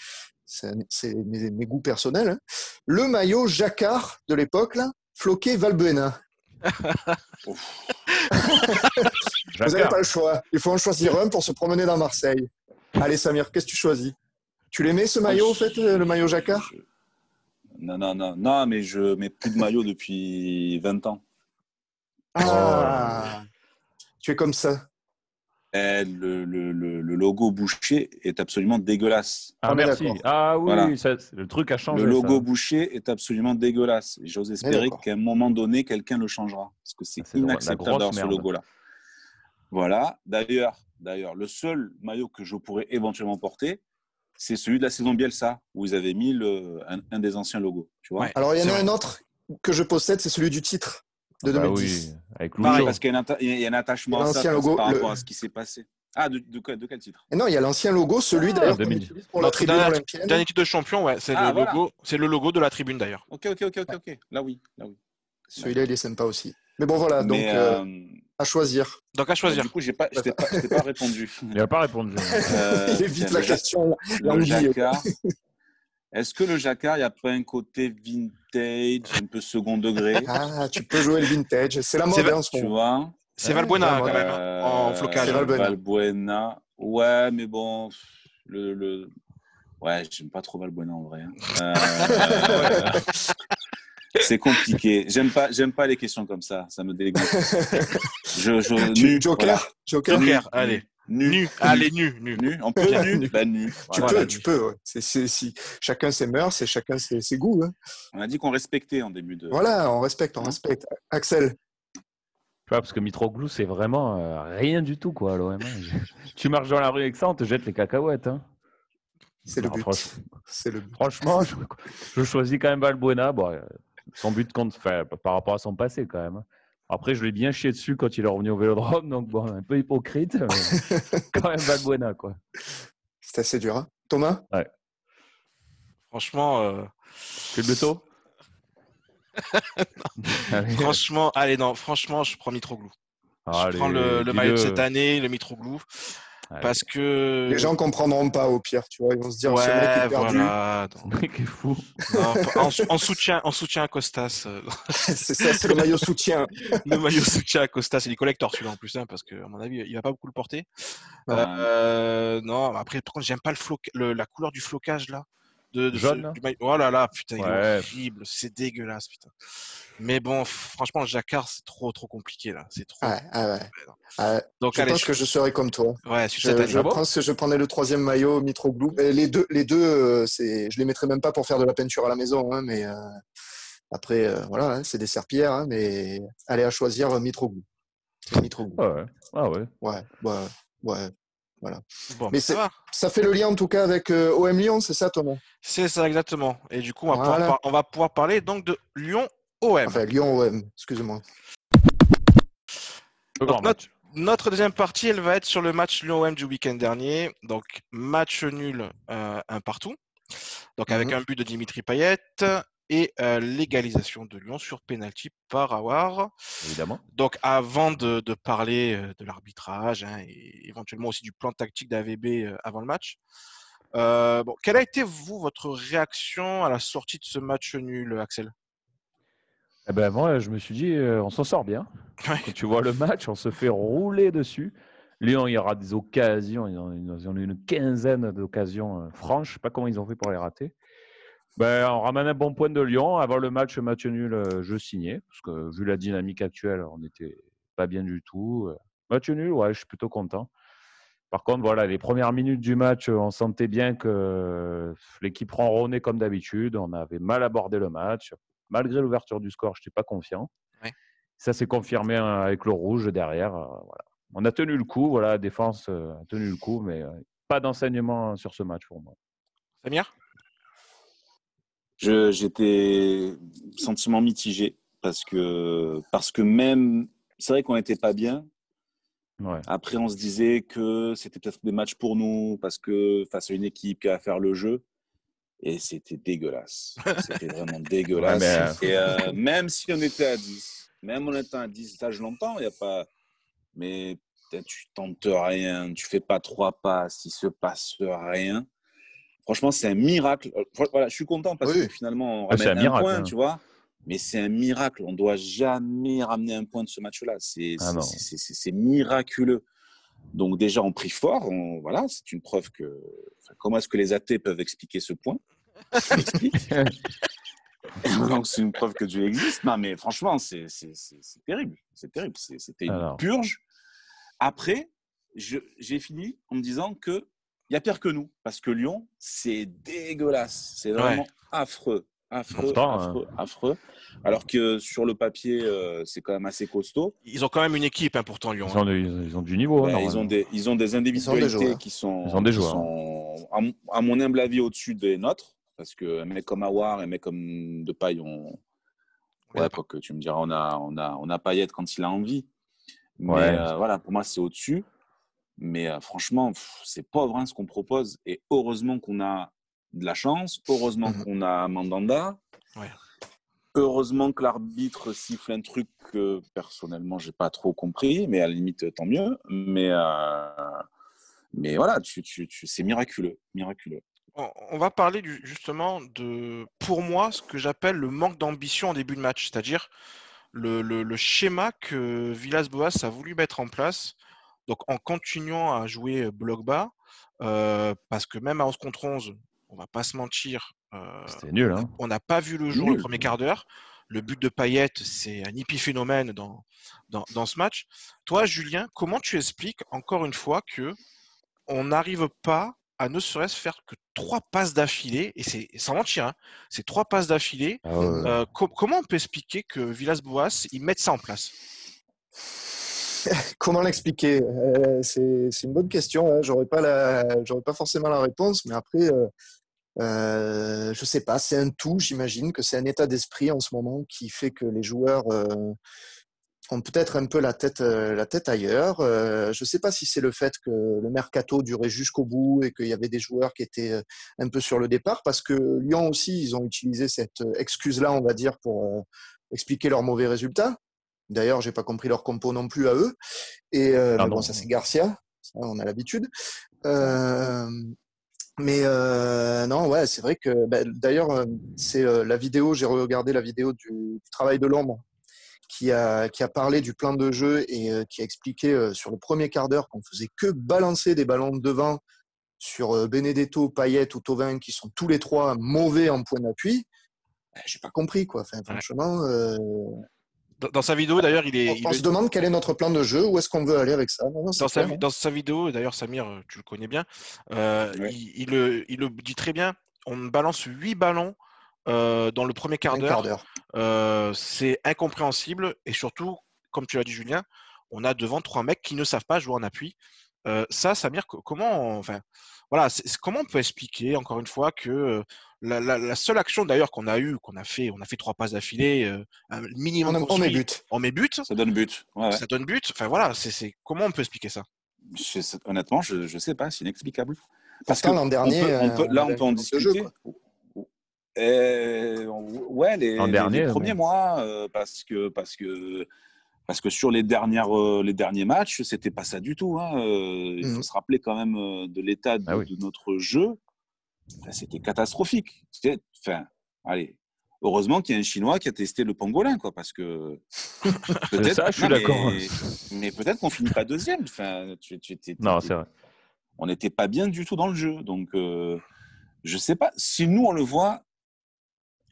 c'est mes, goûts personnels, hein, le maillot jacquard de l'époque, là, floqué Valbuena. (laughs) vous n'avez pas le choix. Il faut en choisir un pour se promener dans Marseille. Allez, Samir, qu'est-ce que tu choisis? Tu l'aimais ce maillot, en fait, le maillot jacquard? Non, non, non, non, mais je mets plus de maillot depuis 20 ans. Ah Tu es comme ça. Eh, le, le, le, logo Boucher est absolument dégueulasse. Ah, merci. Ah oui, le truc a changé. Le logo Boucher est absolument dégueulasse. J'ose espérer qu'à un moment donné, quelqu'un le changera. Parce que c'est ah, inacceptable d'avoir ce logo-là. Voilà. D'ailleurs, d'ailleurs, le seul maillot que je pourrais éventuellement porter, c'est celui de la saison Bielsa, où ils avaient mis un, des anciens logos. Tu vois Alors, il y en a un autre que je possède, c'est celui du titre de 2010. Ah bah avec Pareil, parce qu'il y, a un attachement à ça logo, par rapport à ce qui s'est passé. Ah, de, de, quel titre? Non, il y a l'ancien logo, celui ah, d'ailleurs pour la tribune olympienne. Dernier titre de champion, ouais, c'est ah, le, logo, le logo de la tribune d'ailleurs. Ok, ok, ok, ok, ok. Là oui, là oui. Celui-là, il est sympa aussi. Mais bon, voilà, donc euh, euh, à choisir. Donc à choisir. Du coup, je n'ai pas, pas, pas, répondu. Il n'a pas répondu. (laughs) Euh, il évite la question. Est-ce que le jacquard, il n'y a pas un côté vintage, un peu second degré? Ah, tu peux jouer le vintage. C'est la mode hein, en ce moment. C'est Valbuena quand même, hein, en flocage. Valbuena. Valbuena. Ouais, mais bon, le, le... ouais, j'aime pas trop Valbuena en vrai. Hein. Euh... (laughs) (laughs) C'est compliqué. J'aime pas, j'aime pas les questions comme ça. Ça me dégoûte. Je, je, Joker, Joker, Joker, allez. Nu. Allez, nu, nu. nu. On peut nu. nu. Bah, nu. Tu peux, tu peux. Ouais. C'est, si chacun ses mœurs et chacun ses, ses goûts. Hein. On a dit qu'on respectait en début de. Voilà, on respecte, on respecte. Axel. parce que Mitroglou, c'est vraiment euh, rien du tout, quoi, l'OM. (laughs) tu marches dans la rue avec ça, on te jette les cacahuètes. Hein. C'est le, but. C'est le but. Franchement, je, choisis quand même Valbuena. Bon, euh, son but compte par rapport à son passé, quand même. Après, je l'ai bien chié dessus quand il est revenu au Vélodrome, donc bon, un peu hypocrite, mais (laughs) quand même Valbuena, quoi. C'est assez dur, hein Thomas? Ouais. Franchement. Euh... le Beto (laughs) Franchement, allez, non, franchement, je prends Mitroglou. je prends le, le maillot de cette année, le Mitroglou. Parce que. Les gens comprendront pas au pire, tu vois. Ils vont se dire, ouais, ce mec est perdu. Voilà. (laughs) Le mec est fou. en, soutien, en soutien à Costas. Euh. (laughs) c'est ça, c'est le maillot soutien. (laughs) le maillot soutien à Costas. C'est du collector celui-là en plus, hein, parce qu'à mon avis, il va pas beaucoup le porter. Euh, non, après, par contre, j'aime pas le, la couleur du flocage là. De, Jaune, Oh là là, putain, il est horrible. C'est dégueulasse, putain. Mais bon, franchement, le jacquard, c'est trop, trop compliqué là. C'est trop. Ouais, ouais. Donc, je pense que je serais comme toi. Ouais, je, je pense que je prenais le troisième maillot Mitroglou. Les deux, les deux, euh, c'est, je les mettrais même pas pour faire de la peinture à la maison, hein, mais euh, après, euh, voilà, hein, c'est des serpillères, hein, mais allez à choisir Mitroglou. Mitroglou. Ah ouais. Ah ouais. Ouais, ouais, ouais. Voilà. Bon, mais ça, ça fait le lien en tout cas avec OM Lyon, c'est ça Thomas? C'est ça exactement. Et du coup, on va, pouvoir, on va pouvoir parler donc de Lyon OM. Enfin, Lyon-OM, excusez-moi. Notre, deuxième partie, elle va être sur le match Lyon-OM du week-end dernier. Donc, match nul, euh, un partout. Donc, avec mhm. un but de Dimitri Payet et euh, l'égalisation de Lyon sur penalty par Awar. Évidemment. Donc, avant de, parler euh, de l'arbitrage hein, et éventuellement aussi du plan tactique d'AVB avant le match, bon, quelle a été, vous, votre réaction à la sortie de ce match nul, Axel? Eh ben, moi, je me suis dit, euh, on s'en sort bien. (laughs) Quand tu vois le match, on se fait rouler dessus. Lyon, il y aura des occasions. Ils ont, eu une quinzaine d'occasions euh, franches. Je ne sais pas comment ils ont fait pour les rater. Ben, on ramène un bon point de Lyon. Avant le match, match nul, euh, je signais. Parce que vu la dynamique actuelle, on n'était pas bien du tout. Match nul, ouais, je suis plutôt content. Par contre, voilà, les premières minutes du match, on sentait bien que l'équipe ronronnait comme d'habitude. On avait mal abordé le match malgré l'ouverture du score, je n'étais pas confiant. Ça s'est confirmé hein, avec le rouge derrière. Euh, voilà. On a tenu le coup, voilà, la défense euh, a tenu le coup, mais euh, pas d'enseignement sur ce match pour moi. Samir? J'étais sentiment mitigé parce que, parce que même, c'est vrai qu'on n'était pas bien. Après, on se disait que c'était peut-être des matchs pour nous parce que face à une équipe qui a à faire le jeu. Et c'était dégueulasse. C'était vraiment (laughs) dégueulasse. Et euh, même si on était à 10, même on était à 10, ça je l'entends, il n'y a pas. Mais tu tentes rien, tu fais pas trois passes, il se passe rien. Franchement, c'est un miracle. Voilà, je suis content parce que finalement, on ramène un, miracle, point, hein. tu vois. Mais c'est un miracle. On ne doit jamais ramener un point de ce match-là. C'est ah miraculeux. Donc déjà, on prie fort. voilà, c'est une preuve que. comment est-ce que les athées peuvent expliquer ce point? (laughs) Donc c'est une preuve que Dieu existe. Non, mais franchement, c'est terrible. C'est terrible. C'était une purge. Après, j'ai fini en me disant que il y a pire que nous, parce que Lyon, c'est dégueulasse. C'est vraiment affreux affreux, affreux, hein. affreux. Alors que sur le papier, euh, c'est quand même assez costaud. Ils ont quand même une équipe, hein, pourtant, Lyon. Ils ont, hein. ils ont, du niveau. Ben, ils, ont des, ils ont des individualités qui sont, ils ont des joueurs. Sont, à, mon humble avis, au-dessus des nôtres. Parce que un mec comme Awar, un mec comme Depay, on. Ouais, quoi que tu me diras, on a, on a, on a Payet quand il a envie. Mais euh, voilà, pour moi, c'est au-dessus. Mais euh, franchement, c'est pauvre hein, ce qu'on propose. Et heureusement qu'on a de la chance. Heureusement mmh qu'on a Mandanda. Heureusement que l'arbitre siffle un truc que personnellement j'ai pas trop compris, mais à la limite tant mieux. Mais euh, mais voilà, tu, tu, c'est miraculeux, miraculeux. On va parler du, justement de, pour moi, ce que j'appelle le manque d'ambition en début de match, c'est-à-dire le, le, schéma que Villas-Boas a voulu mettre en place, donc en continuant à jouer bloc bas, euh, parce que même à 11 contre 11, on va pas se mentir. Euh, nul. Hein. On n'a pas vu le jour le premier quart d'heure. Le but de Payet, c'est un épiphénomène dans, dans, ce match. Toi, Julien, comment tu expliques encore une fois que on n'arrive pas à ne serait-ce faire que trois passes d'affilée, et c'est sans mentir, hein, c'est trois passes d'affilée. Ah euh, comment on peut expliquer que Villas-Boas, ils mettent ça en place? (laughs) comment l'expliquer? Euh, C'est une bonne question. Hein. J'aurais pas forcément la réponse, mais après, euh, euh, je sais pas. C'est un tout, j'imagine que c'est un état d'esprit en ce moment qui fait que les joueurs ont peut-être un peu la tête, la tête ailleurs. je sais pas si c'est le fait que le mercato durait jusqu'au bout et qu'il y avait des joueurs qui étaient un peu sur le départ, parce que Lyon aussi, ils ont utilisé cette excuse-là, on va dire, pour expliquer leurs mauvais résultats. D'ailleurs, j'ai pas compris leur compo non plus à eux. Et euh, bon, ça c'est Garcia, on a l'habitude. Euh, mais euh, non, ouais, c'est vrai que bah, d'ailleurs, c'est la vidéo, j'ai regardé la vidéo du, travail de l'ombre qui a, qui a parlé du plan de jeu et qui a expliqué sur le premier quart d'heure qu'on faisait que balancer des ballons de devant sur Benedetto, Payet ou Tovin qui sont tous les trois mauvais en point d'appui. Bah, j'ai pas compris quoi. Enfin, franchement, dans sa vidéo, d'ailleurs, il est. On, se demande quel est notre plan de jeu, où est-ce qu'on veut aller avec ça. dans, sa, hein. dans, sa, vidéo, d'ailleurs, Samir, tu le connais bien, euh, il, le, il, le, dit très bien. On balance 8 ballons euh, dans le premier quart d'heure. Euh, c'est incompréhensible et surtout, comme tu l'as dit, Julien, on a devant trois mecs qui ne savent pas jouer en appui. ça, Samir, comment, enfin, voilà, comment on peut expliquer encore une fois que la, seule action d'ailleurs qu'on a eue, qu'on a fait, on a fait trois passes d'affilée, euh, un minimum. On, met but. On met but. Ça donne but. Ça donne but. Enfin voilà, c'est comment on peut expliquer ça? Honnêtement, je ne sais pas, c'est inexplicable. Parce que l'an dernier, là, on peut en discuter. Et, ouais, les, les, premiers mois, euh, parce que parce que parce que sur les dernières euh, les derniers matchs, c'était pas ça du tout. Hein. il faut mmh. se rappeler quand même de l'état de, ah de, notre jeu c'était catastrophique. Enfin, allez, heureusement qu'il y a un Chinois qui a testé le pangolin, quoi, parce que (laughs) peut-être. Ça, je suis d'accord. Mais, peut-être qu'on finit pas deuxième. Enfin, tu, non, c'est vrai. On n'était pas bien du tout dans le jeu, donc euh, je sais pas. Si nous on le voit,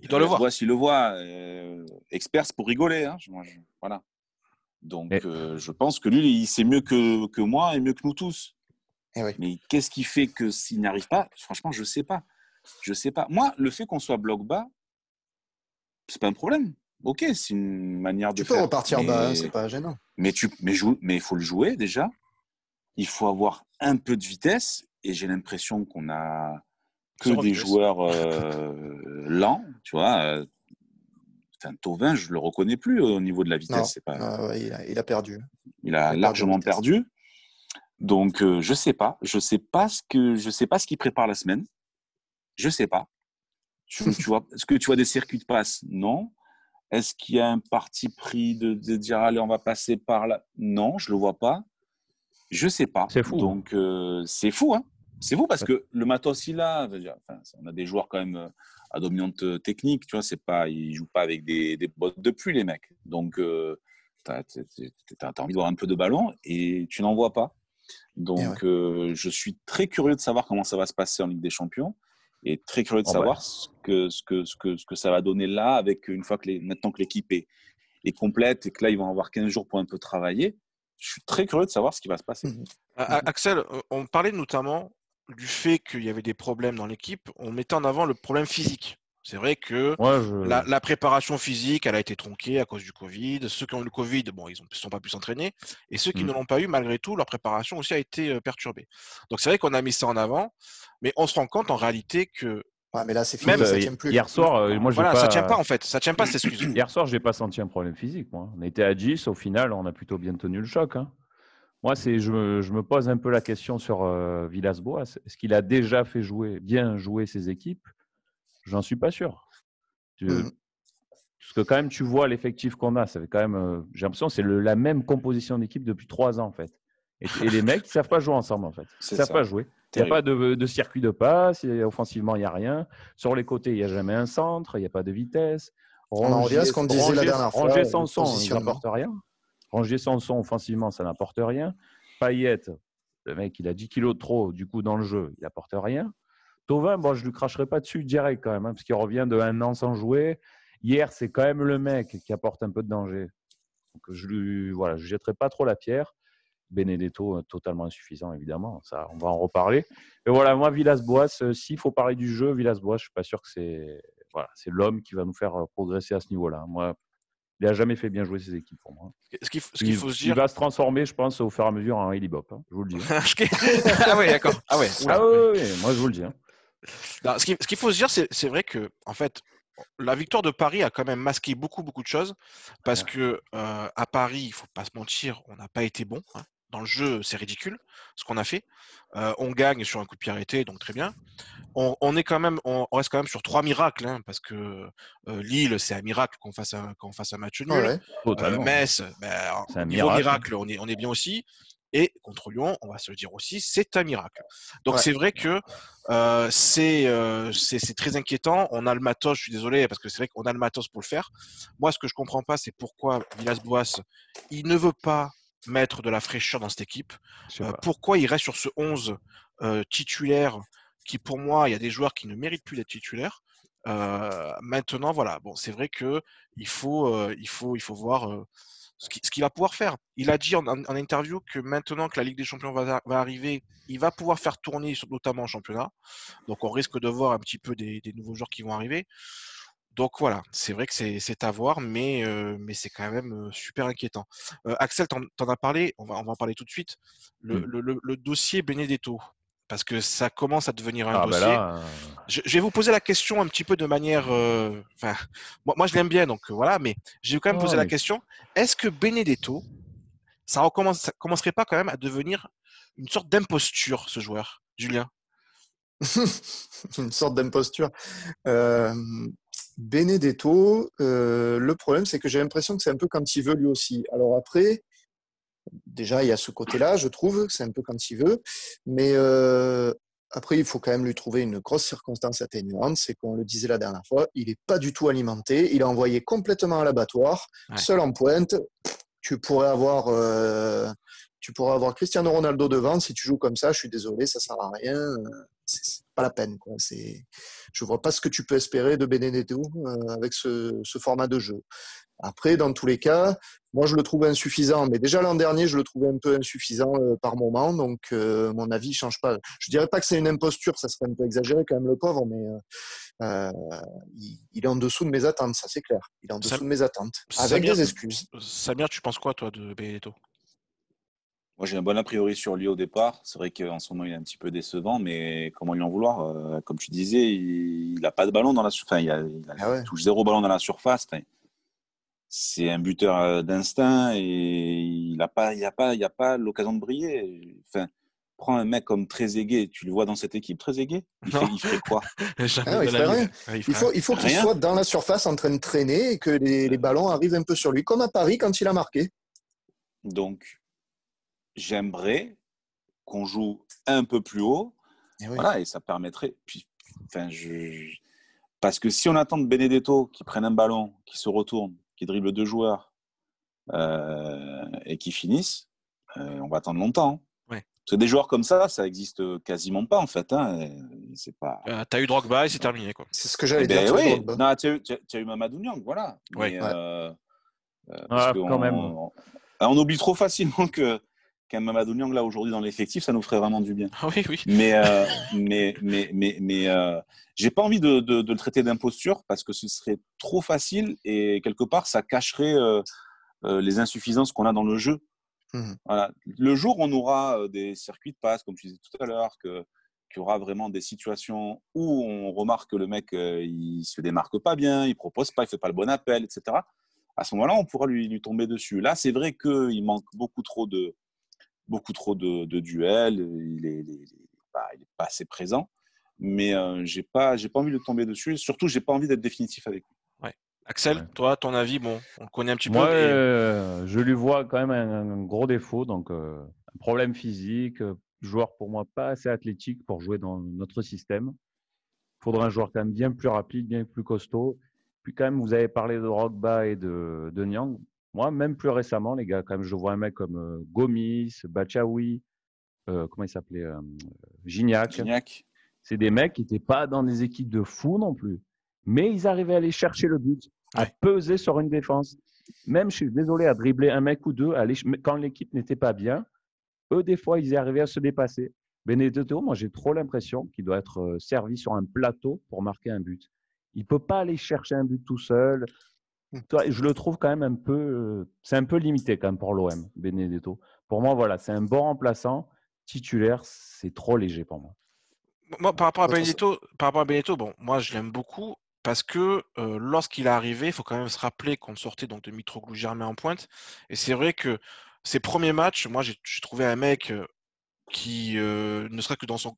il doit le voir. S'il le voit, euh, expert pour rigoler. Hein, voilà. Donc, euh, je pense que lui, il sait mieux que, que moi et mieux que nous tous. Eh Mais qu'est-ce qui fait que s'il n'arrive pas Franchement, je ne sais pas. Je sais pas. Moi, le fait qu'on soit bloc bas, c'est pas un problème. Ok, c'est une manière de tu peux repartir bas, hein, c'est pas gênant. Mais tu, mais, mais il faut le jouer déjà. Il faut avoir un peu de vitesse. Et j'ai l'impression qu'on a que des joueurs euh, lents, tu vois. Un Tauvin, je le reconnais plus au niveau de la vitesse. Pas... Ah il, a, perdu. Il a, largement perdu. Donc, euh, je sais pas. Je sais pas ce que je sais pas ce qui prépare la semaine. Je sais pas. tu, (laughs) vois, Est-ce que tu vois des circuits de passe? Non. Est-ce qu'il y a un parti pris de, dire allez, on va passer par là? Non, je le vois pas. Je sais pas. C'est fou. Donc euh, c'est fou, hein C'est fou parce que le matos il a. on a des joueurs quand même à dominante technique, tu vois. C'est pas, ils jouent pas avec des, des bottes de pluie les mecs. Donc euh, tu as, envie de voir un peu de ballon et tu n'en vois pas. Donc, euh, je suis très curieux de savoir comment ça va se passer en Ligue des Champions et très curieux de oh, savoir ce, que, ce, que, ce, que, ce que ça va donner là, avec une fois que les, maintenant que l'équipe est, est, complète et que là, ils vont avoir 15 jours pour un peu travailler. Je suis très curieux de savoir ce qui va se passer. Mmh Axel, on parlait notamment du fait qu'il y avait des problèmes dans l'équipe. On mettait en avant le problème physique. C'est vrai que la, préparation physique, elle a été tronquée à cause du Covid. Ceux qui ont eu le Covid, bon, ils ne sont pas pu s'entraîner. Et ceux qui ne mmh. l'ont pas eu, malgré tout, leur préparation aussi a été euh, perturbée. Donc c'est vrai qu'on a mis ça en avant, mais on se rend compte en réalité que Ouais, mais là, c'est fini, ça tient plus. Hier soir, euh, moi, voilà, pas... ça tient pas en fait. Ça tient pas, c'est (clears throat) Hier soir, j'ai pas senti un problème physique. Moi. On était à 10, au final, on a plutôt bien tenu le choc. Hein. Moi, c'est, je, me, je me pose un peu la question sur euh, Villas-Boas. Est-ce qu'il a déjà fait jouer, bien jouer ses équipes? J'en suis pas sûr. Mmh. Parce que quand même, tu vois l'effectif qu'on a. Ça fait quand même, j'ai l'impression que c'est la même composition d'équipe depuis trois ans en fait. Et, les mecs, ils savent pas jouer ensemble en fait. Ils savent pas jouer. Il n'y a pas de, circuit de passe. offensivement, il n'y a rien. Sur les côtés, il n'y a jamais un centre. Il n'y a pas de vitesse. On en revient à ce qu'on disait la dernière fois. Ranger Sanson, ça n'apporte rien. Ranger Sanson, offensivement, ça n'apporte rien. Payette, le mec, il a 10 kilos de trop, du coup, dans le jeu, il n'apporte rien. Tovin, bon, je ne lui cracherai pas dessus direct quand même, hein, parce qu'il revient de un an sans jouer. Hier, c'est quand même le mec qui apporte un peu de danger. Donc, je lui, voilà, je jetterai pas trop la pierre. Benedetto, euh, totalement insuffisant, évidemment. Ça, on va en reparler. Et voilà, moi, Villas-Boas, euh, s'il faut parler du jeu, Villas-Boas, je suis pas sûr que c'est voilà, c'est l'homme qui va nous faire euh, progresser à ce niveau-là. Moi, il n'a jamais fait bien jouer ses équipes pour moi. Ce qu'il faut se dire. Il va se transformer, je pense, au fur et à mesure en Elibop. Hein, je vous le dis. (laughs) ah oui, d'accord. Ah ouais. Ah oui, moi je vous le dis. Hein ce qu'il faut se dire, c'est vrai que, en fait, la victoire de Paris a quand même masqué beaucoup, beaucoup de choses. Parce que euh, à Paris, il faut pas se mentir, on n'a pas été bon. Hein. Dans le jeu, c'est ridicule ce qu'on a fait. Euh, on gagne sur un coup de pied arrêté, donc très bien. On, est quand même, on reste quand même sur trois miracles, hein, parce que euh, Lille, c'est un miracle qu'on fasse un, fasse un match nul. Metz, ben, un miracle, on, est, on est bien aussi. Et contre Lyon, on va se le dire aussi, c'est un miracle. Donc c'est vrai que euh, euh, c'est très inquiétant. On a le matos, je suis désolé, parce que c'est vrai qu'on a le matos pour le faire. Moi, ce que je comprends pas, c'est pourquoi Villas-Boas, il ne veut pas mettre de la fraîcheur dans cette équipe. Euh, pourquoi il reste sur ce 11 titulaire qui, pour moi, il y a des joueurs qui ne méritent plus d'être titulaires. maintenant, voilà, bon, c'est vrai que il faut, il faut, il faut voir ce qu'il va pouvoir faire. Il a dit en, interview que maintenant que la Ligue des Champions va, arriver, il va pouvoir faire tourner notamment en championnat. Donc on risque de voir un petit peu des, nouveaux joueurs qui vont arriver. Donc voilà, c'est vrai que c'est à voir, mais, euh, mais c'est quand même euh, super inquiétant. Euh, Axel, tu en, as parlé, on va, on va en parler tout de suite. Le, mmh. le dossier Benedetto, parce que ça commence à devenir un ah, bah dossier. Euh, je, vais vous poser la question un petit peu de manière. Euh, enfin, moi, je l'aime bien, donc euh, voilà, mais je vais quand même poser la question est-ce que Benedetto, ça, recommence, commencerait pas quand même à devenir une sorte d'imposture, ce joueur, Julien? (laughs) Une sorte d'imposture. Benedetto, le problème, c'est que j'ai l'impression que c'est un peu quand il veut lui aussi. Alors après, déjà, il y a ce côté-là, je trouve, c'est un peu quand il veut. Mais euh, après, il faut quand même lui trouver une grosse circonstance atténuante. C'est qu'on le disait la dernière fois, il n'est pas du tout alimenté. Il est envoyé complètement à l'abattoir, seul en pointe. Tu pourrais avoir. Euh, tu pourrais avoir Cristiano Ronaldo devant. Si tu joues comme ça, je suis désolé, ça sert à rien. C'est pas la peine. Quoi. Je vois pas ce que tu peux espérer de Benedetto euh, avec ce, ce, format de jeu. Après, dans tous les cas, moi, je le trouve insuffisant. Mais déjà l'an dernier, je le trouvais un peu insuffisant euh, par moment. Donc, euh, mon avis ne change pas. Je dirais pas que c'est une imposture, ça serait un peu exagéré quand même le pauvre, mais euh, il, est en dessous de mes attentes, ça c'est clair. Il est en dessous de mes attentes, avec des excuses. Samir, tu penses quoi, toi, de Benedetto? Moi, j'ai un bon a priori sur lui au départ. C'est vrai qu'en ce moment, il est un petit peu décevant, mais comment lui en vouloir Comme tu disais, il n'a pas de ballon dans la surface. il, a, ah touche zéro ballon dans la surface c'est un buteur euh, d'instinct et il n'a pas, il a pas, il a pas l'occasion de briller. Enfin, prends un mec comme Trezeguet, tu le vois dans cette équipe, Trezeguet il, fait, il ferait quoi? (laughs) Ah, il, faut, il faut qu'il soit dans la surface en train de traîner et que les, les, ballons arrivent un peu sur lui, comme à Paris quand il a marqué. Donc, j'aimerais qu'on joue un peu plus haut. Et Voilà, et ça permettrait. Puis, enfin, je... Parce que si on attend de Benedetto qui prenne un ballon, qui se retourne, qui dribble deux joueurs euh, et qui finissent, euh, on va attendre longtemps. Ouais. Parce que des joueurs comme ça, ça existe quasiment pas en fait. Hein. C'est pas. Euh, t'as eu Drogba et c'est terminé quoi. C'est ce que j'allais eh ben dire. Oui. Non, tu as, eu Mamadou Niang, voilà. Ouais. Mais, euh, ah, quand on, même. On, on, oublie trop facilement que qu'un Mamadou Niang là aujourd'hui dans l'effectif, ça nous ferait vraiment du bien. Ah oui, oui. Mais (laughs) mais mais mais mais j'ai pas envie de, de, de le traiter d'imposture parce que ce serait trop facile et quelque part ça cacherait les insuffisances qu'on a dans le jeu. Mmh. Voilà. Le jour où on aura des circuits de passe, comme tu disais tout à l'heure, que qu'il y aura vraiment des situations où on remarque que le mec il se démarque pas bien, il propose pas, il fait pas le bon appel, etc. À ce moment-là, on pourra lui, lui tomber dessus. Là, c'est vrai qu'il manque beaucoup trop de beaucoup trop de, de duels. Il est, il, est, bah, il est, pas assez présent, mais euh, j'ai pas j'ai pas envie de tomber dessus. Surtout, j'ai pas envie d'être définitif avec lui. Ouais. Axel, ouais. toi, ton avis, bon, on le connaît un petit Moi, peu. Mais... Euh, je lui vois quand même un, un gros défaut, donc euh, un problème physique, joueur pour moi pas assez athlétique pour jouer dans notre système. Il faudrait un joueur quand même bien plus rapide, bien plus costaud. Puis quand même, vous avez parlé de Rogba et de, de Nyang. Moi, même plus récemment, les gars, quand même, je vois un mec comme euh, Gomis, Bachaoui, euh, comment il s'appelait euh, Gignac. Gignac. C'est des mecs qui n'étaient pas dans des équipes de fous non plus. Mais ils arrivaient à aller chercher le but, à Ouais. peser sur une défense. Même, je suis désolé, à dribbler un mec ou deux, à aller- quand l'équipe n'était pas bien, eux, des fois, ils arrivaient à se dépasser. Benedetto, moi, j'ai trop l'impression qu'il doit être servi sur un plateau pour marquer un but. Il peut pas aller chercher un but tout seul. Je le trouve quand même un peu, euh, c'est un peu limité quand même pour l'OM, Benedetto. Pour moi, voilà, c'est un bon remplaçant. Titulaire, c'est trop léger pour moi. Moi, par rapport à Benedetto, par rapport à Benedetto, bon, moi je l'aime beaucoup parce que euh, lorsqu'il est arrivé, il faut quand même se rappeler qu'on sortait donc de Mitroglou Germain en pointe. Et c'est vrai que ses premiers matchs, moi j'ai trouvé un mec euh, qui, euh, ne serait que dans, son,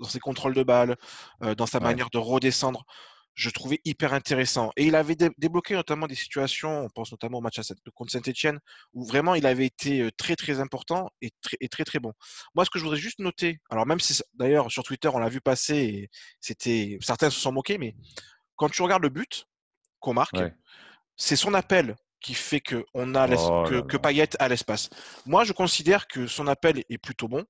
dans ses contrôles de balles, euh, dans sa Ouais. manière de redescendre, je trouvais hyper intéressant. Et il avait dé- débloqué notamment des situations, on pense notamment au match à contre Saint-Etienne, où vraiment il avait été euh, très très important et très, et très très bon. Moi, ce que je voudrais juste noter, alors même si d'ailleurs sur Twitter on l'a vu passer, c'était certains se sont moqués, mais quand tu regardes le but qu'on marque, Ouais. c'est son appel qui fait que on a Oh que. Payet a l'espace. Moi, je considère que son appel est plutôt bon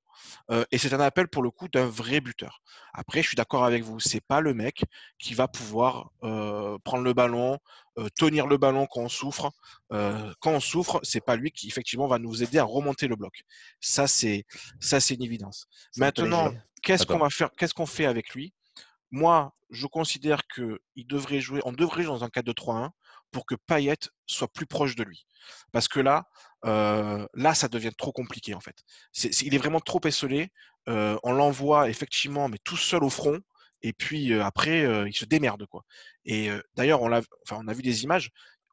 euh, et c'est un appel pour le coup d'un vrai buteur. Après, je suis d'accord avec vous, c'est pas le mec qui va pouvoir euh, prendre le ballon, euh, tenir le ballon quand on souffre. Quand on souffre, c'est pas lui qui effectivement va nous aider à remonter le bloc. Ça, c'est ça, c'est une évidence. Maintenant, qu'est-ce qu'on va faire Qu'est-ce qu'on fait avec lui? Moi, je considère que il devrait jouer. On devrait jouer dans un 4-2-3-1 pour que Payet soit plus proche de lui. Parce que là, euh, là, ça devient trop compliqué en fait. Il est vraiment trop esselé. Euh, on l'envoie effectivement, mais tout seul au front. Et puis euh, après, il se démerde quoi. Et d'ailleurs, on enfin, on a vu des images.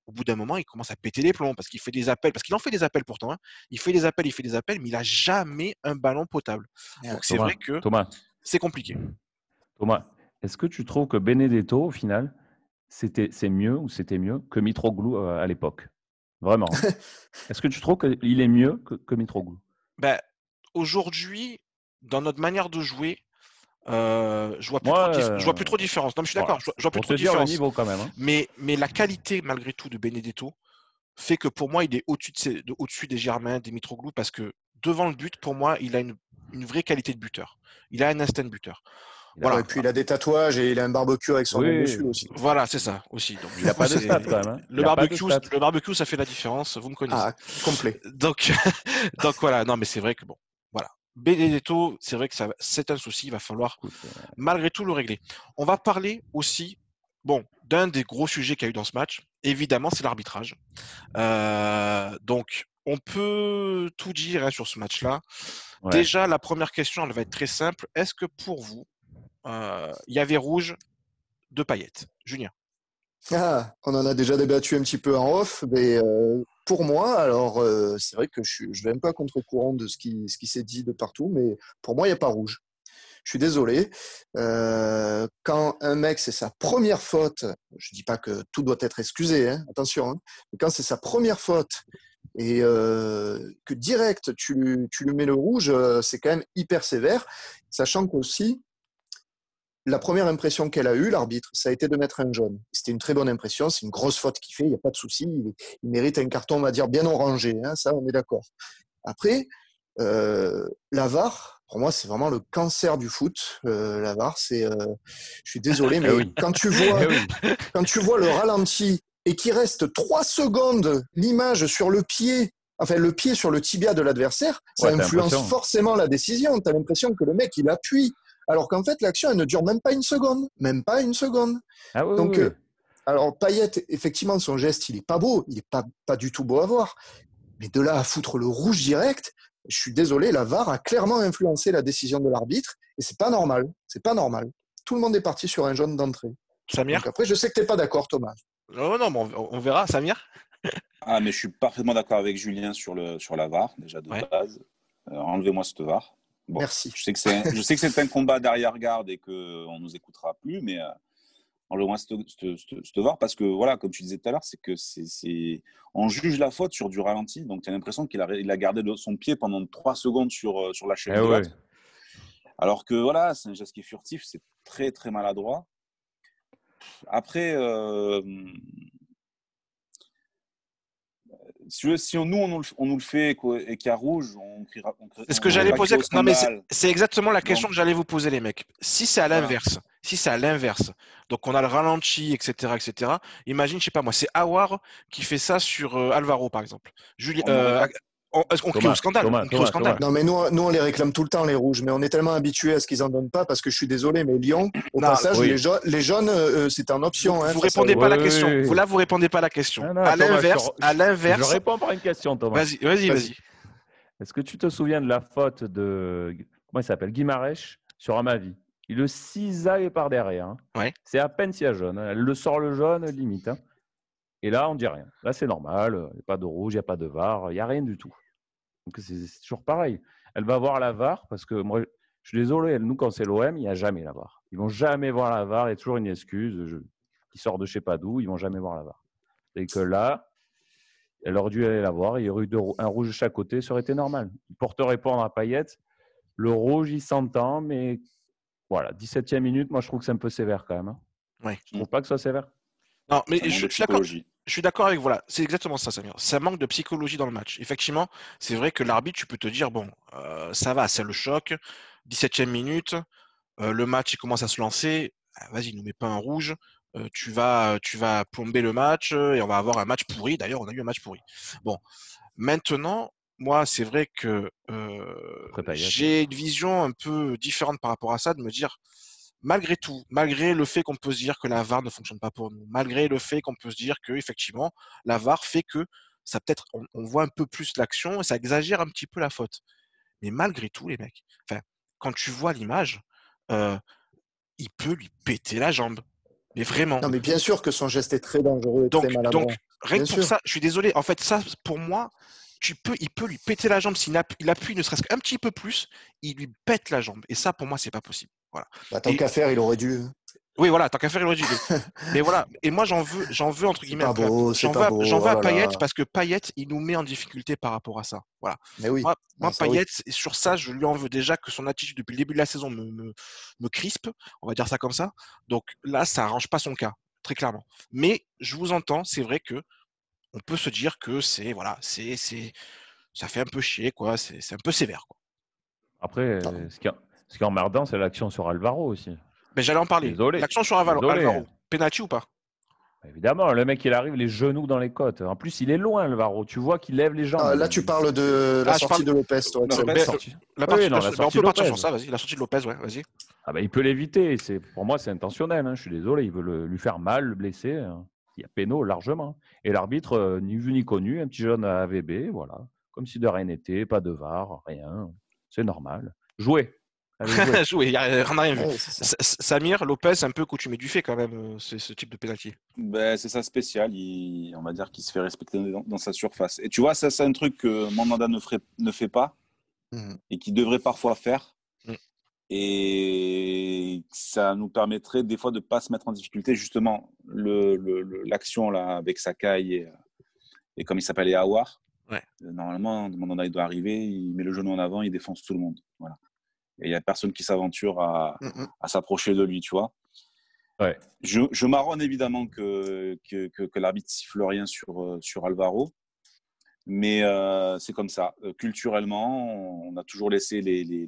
Au bout d'un moment, il commence à péter les plombs parce qu'il fait des appels, parce qu'il en fait des appels pourtant. hein. Il fait des appels, il fait des appels, mais il a jamais un ballon potable. Donc c'est Thomas, vrai que Thomas, c'est compliqué. Thomas, est-ce que tu trouves que Benedetto, au final, c'était, c'est mieux ou c'était mieux que Mitroglou euh, à l'époque? Vraiment. hein. (laughs) est-ce que tu trouves qu'il est mieux que, que Mitroglou? Ben, aujourd'hui, dans notre manière de jouer, euh, je vois plus Moi, trop, je vois plus euh, trop de différence. Non, mais je suis voilà. d'accord, je vois, je vois plus Pour trop différence. niveau quand même. hein. Mais, mais la qualité, malgré tout, de Benedetto fait que pour moi, il est au-dessus de des Germains, des Mitroglou, parce que devant le but, pour moi, il a une, une vraie qualité de buteur. Il a un instinct de buteur. Voilà. Et puis il a des tatouages et il a un barbecue avec son Oui. nom dessus aussi. Voilà, c'est ça aussi. Donc, Il n'a pas de stats quand même. hein. Le barbecue, stats. le barbecue, ça fait la différence. Vous me connaissez. Ah, complet. Donc, (laughs) donc voilà. Non, mais c'est vrai que bon, voilà. Benedetto, c'est vrai que ça, c'est un souci. Il va falloir Écoute, euh, malgré tout le régler. On va parler aussi, bon, d'un des gros sujets qu'il y a eu dans ce match. Évidemment, c'est l'arbitrage. Euh, donc, on peut tout dire hein, sur ce match-là. ouais. Déjà, la première question, elle va être très simple. Est-ce que pour vous, il y avait rouge de paillettes Julien Ah, on en a déjà débattu un petit peu en off, mais euh, pour moi, alors euh, c'est vrai que je, je vais un peu contre-courant de ce qui, s'est dit de partout, mais pour moi, il n'y a pas rouge. Je suis désolé. Euh, quand un mec, c'est sa première faute, je dis pas que tout doit être excusé, hein, attention, hein, mais quand c'est sa première faute et que direct tu, tu lui mets le rouge, c'est quand même hyper sévère, sachant qu'aussi, la première impression qu'elle a eue, l'arbitre, ça a été de mettre un jaune. C'était une très bonne impression, c'est une grosse faute qu'il fait, il n'y a pas de souci, il, mérite un carton, on va dire, bien orangé, hein, ça on est d'accord. Après, euh, la VAR, pour moi, c'est vraiment le cancer du foot. Euh, la VAR, c'est, euh, je suis désolé, (laughs) mais eh quand tu vois, eh (laughs) quand tu vois le ralenti et qu'il reste trois secondes l'image sur le pied, enfin le pied sur le tibia de l'adversaire, ça influence forcément la décision. Tu as l'impression que le mec il appuie alors qu'en fait, l'action, elle ne dure même pas une seconde. Même pas une seconde. Ah Donc, euh, alors, Payet, effectivement, son geste, il est pas beau. Il est pas, pas du tout beau à voir. Mais de là à foutre le rouge direct, je suis désolé, la VAR a clairement influencé la décision de l'arbitre. Et c'est pas normal. C'est pas normal. Tout le monde est parti sur un jaune d'entrée. Samir Donc après, je sais que tu n'es pas d'accord, Thomas. Non, non, mais on, verra. Samir Ah, mais je suis parfaitement d'accord avec Julien sur, le, sur la VAR, déjà de base. Euh, enlevez-moi cette VAR. Merci. Je sais que c'est, je sais que c'est un combat derrière-garde et qu'on ne nous écoutera plus, mais euh, enlevez-moi cette, VAR parce que, voilà, comme tu disais tout à l'heure, c'est que c'est, on juge la faute sur du ralenti. Donc, tu as l'impression qu'il a, il a gardé son pied pendant trois secondes sur, euh, sur la chaîne eh Alors que, voilà, c'est un geste qui est furtif, c'est très, très maladroit. Après, euh, si, nous, on nous, le, fait et qu'il y a rouge, on criera. C'est ce que j'allais poser. Non, mais c'est exactement la question que j'allais vous poser, les mecs. Si c'est à l'inverse, si c'est à l'inverse, donc on a le ralenti, etc., etc. Imagine, je sais pas moi, c'est Awar qui fait ça sur euh, Alvaro, par exemple. Julien, on, on crie au scandale. Non, mais nous, nous, on les réclame tout le temps, les rouges, mais on est tellement habitués à ce qu'ils en donnent pas parce que je suis désolé, mais Lyon, au passage, les, les, jaunes, euh, c'est en option. Vous, hein, vous répondez pas à la question. Vous, là, vous répondez pas à la question. à l'inverse, à l'inverse. Je réponds par une question, Thomas. Vas-y, vas-y, vas-y. Est-ce que tu te souviens de la faute de comment il s'appelle? Guimarèche sur Amavi Il le cisaille par derrière. Hein. Ouais. C'est à peine s'il y a jaune. Hein. Elle le sort le jaune, limite. Hein. Et là, on dit rien. Là, c'est normal. Il n'y a pas de rouge, il n'y a pas de var, il n'y a rien du tout. Donc c'est toujours pareil. Elle va voir la VAR parce que moi, je suis désolé, nous, quand c'est l'OM, il n'y a jamais la VAR. Ils vont jamais voir la VAR. Il y a toujours une excuse. Je, qui sort de je sais pas d'où, ils vont jamais voir la VAR. Et que là, elle aurait dû aller la voir. Il y aurait eu un rouge de chaque côté, ça aurait été normal. Il porte répondre à Payet. Le rouge, il s'entend, mais voilà, 17e minute, moi je trouve que c'est un peu sévère quand même. Hein. Ouais. Je trouve pas que ce soit sévère. Non, mais je, suis d'accord. Je suis d'accord avec voilà, c'est exactement ça, Samir. Ça manque de psychologie dans le match. Effectivement, c'est vrai que l'arbitre, tu peux te dire bon, euh, ça va, c'est le choc. 17e minute, euh, le match il commence à se lancer. Ah, vas-y, nous mets pas un rouge. Euh, tu vas, tu vas plomber le match et on va avoir un match pourri. D'ailleurs, on a eu un match pourri. Bon, maintenant, moi, c'est vrai que j'ai une vision un peu différente par rapport à ça, de me dire malgré tout, malgré le fait qu'on peut se dire que la VAR ne fonctionne pas pour nous, malgré le fait qu'on peut se dire que effectivement la VAR fait que ça peut-être on, voit un peu plus l'action et ça exagère un petit peu la faute. Mais malgré tout, les mecs, enfin, quand tu vois l'image, euh, il peut lui péter la jambe. Mais vraiment. Non, mais bien sûr que son geste est très dangereux et donc, très maladroit. Donc, rien que pour ça, je suis désolé. En fait, ça, pour moi, tu peux, il peut lui péter la jambe s'il appuie ne serait-ce qu'un petit peu plus, il lui pète la jambe. Et ça, pour moi, c'est pas possible. Voilà. Bah, tant qu'à faire, il aurait dû. Oui, voilà, tant qu'à faire, il aurait dû. (laughs) Mais voilà. Et moi, j'en veux, j'en veux entre guillemets. J'en veux, j'en veux à Payet parce que Payet, il nous met en difficulté par rapport à ça. Voilà. Mais oui. Moi, moi Payet, sur ça, je lui en veux déjà que son attitude depuis le début de la saison me, me, me crispe. On va dire ça comme ça. Donc là, ça arrange pas son cas, très clairement. Mais je vous entends, c'est vrai que on peut se dire que c'est voilà, c'est c'est ça fait un peu chier, quoi. C'est un peu sévère, quoi. Après, ce qui, est, ce qui est emmerdant, c'est l'action sur Alvaro aussi. Mais j'allais en parler. L'action sur Alvaro, Alvaro. Penalty ou pas? Évidemment, le mec, il arrive les genoux dans les côtes. En plus, il est loin, Alvaro. Tu vois qu'il lève les jambes. Ah, là, tu parles de la ah, sortie de Lopez. Toi, non, la sortie. La partie, non, la sortie on peut partir sur ça, vas-y. La sortie de Lopez, ouais, vas-y. Ah bah, il peut l'éviter. Pour moi, c'est intentionnel. Hein. Je suis désolé. Il veut lui faire mal, le blesser. Hein. Il y a péno largement. Et l'arbitre, euh, ni vu ni connu, un petit jeune AVB, voilà comme si de rien n'était, pas de VAR, rien. C'est normal. Jouer. (laughs) jouer. il n'y a rien vu. Samir, Lopez, un peu coutumé du fait quand même, ce type de pénalty. Ben, c'est ça spécial. Il, on va dire qu'il se fait respecter dans, sa surface. Et tu vois, ça, c'est un truc que Mandanda ne, ferait, ne fait pas mmh. et qui devrait parfois faire. Mmh. Et ça nous permettrait des fois de ne pas se mettre en difficulté. Justement, l'action le, là avec Sakai et, et comme il s'appelait Awar. Ouais. Euh, normalement, Mandanda il doit arriver, il met le genou en avant, il défonce tout le monde. Voilà. Et il n'y a personne qui s'aventure à, mmh à s'approcher de lui, tu vois. Ouais. Je, je marronne évidemment que, que, que, l'arbitre siffle rien sur, euh, sur Alvaro. Mais euh, c'est comme ça. Culturellement, on a toujours laissé les, les,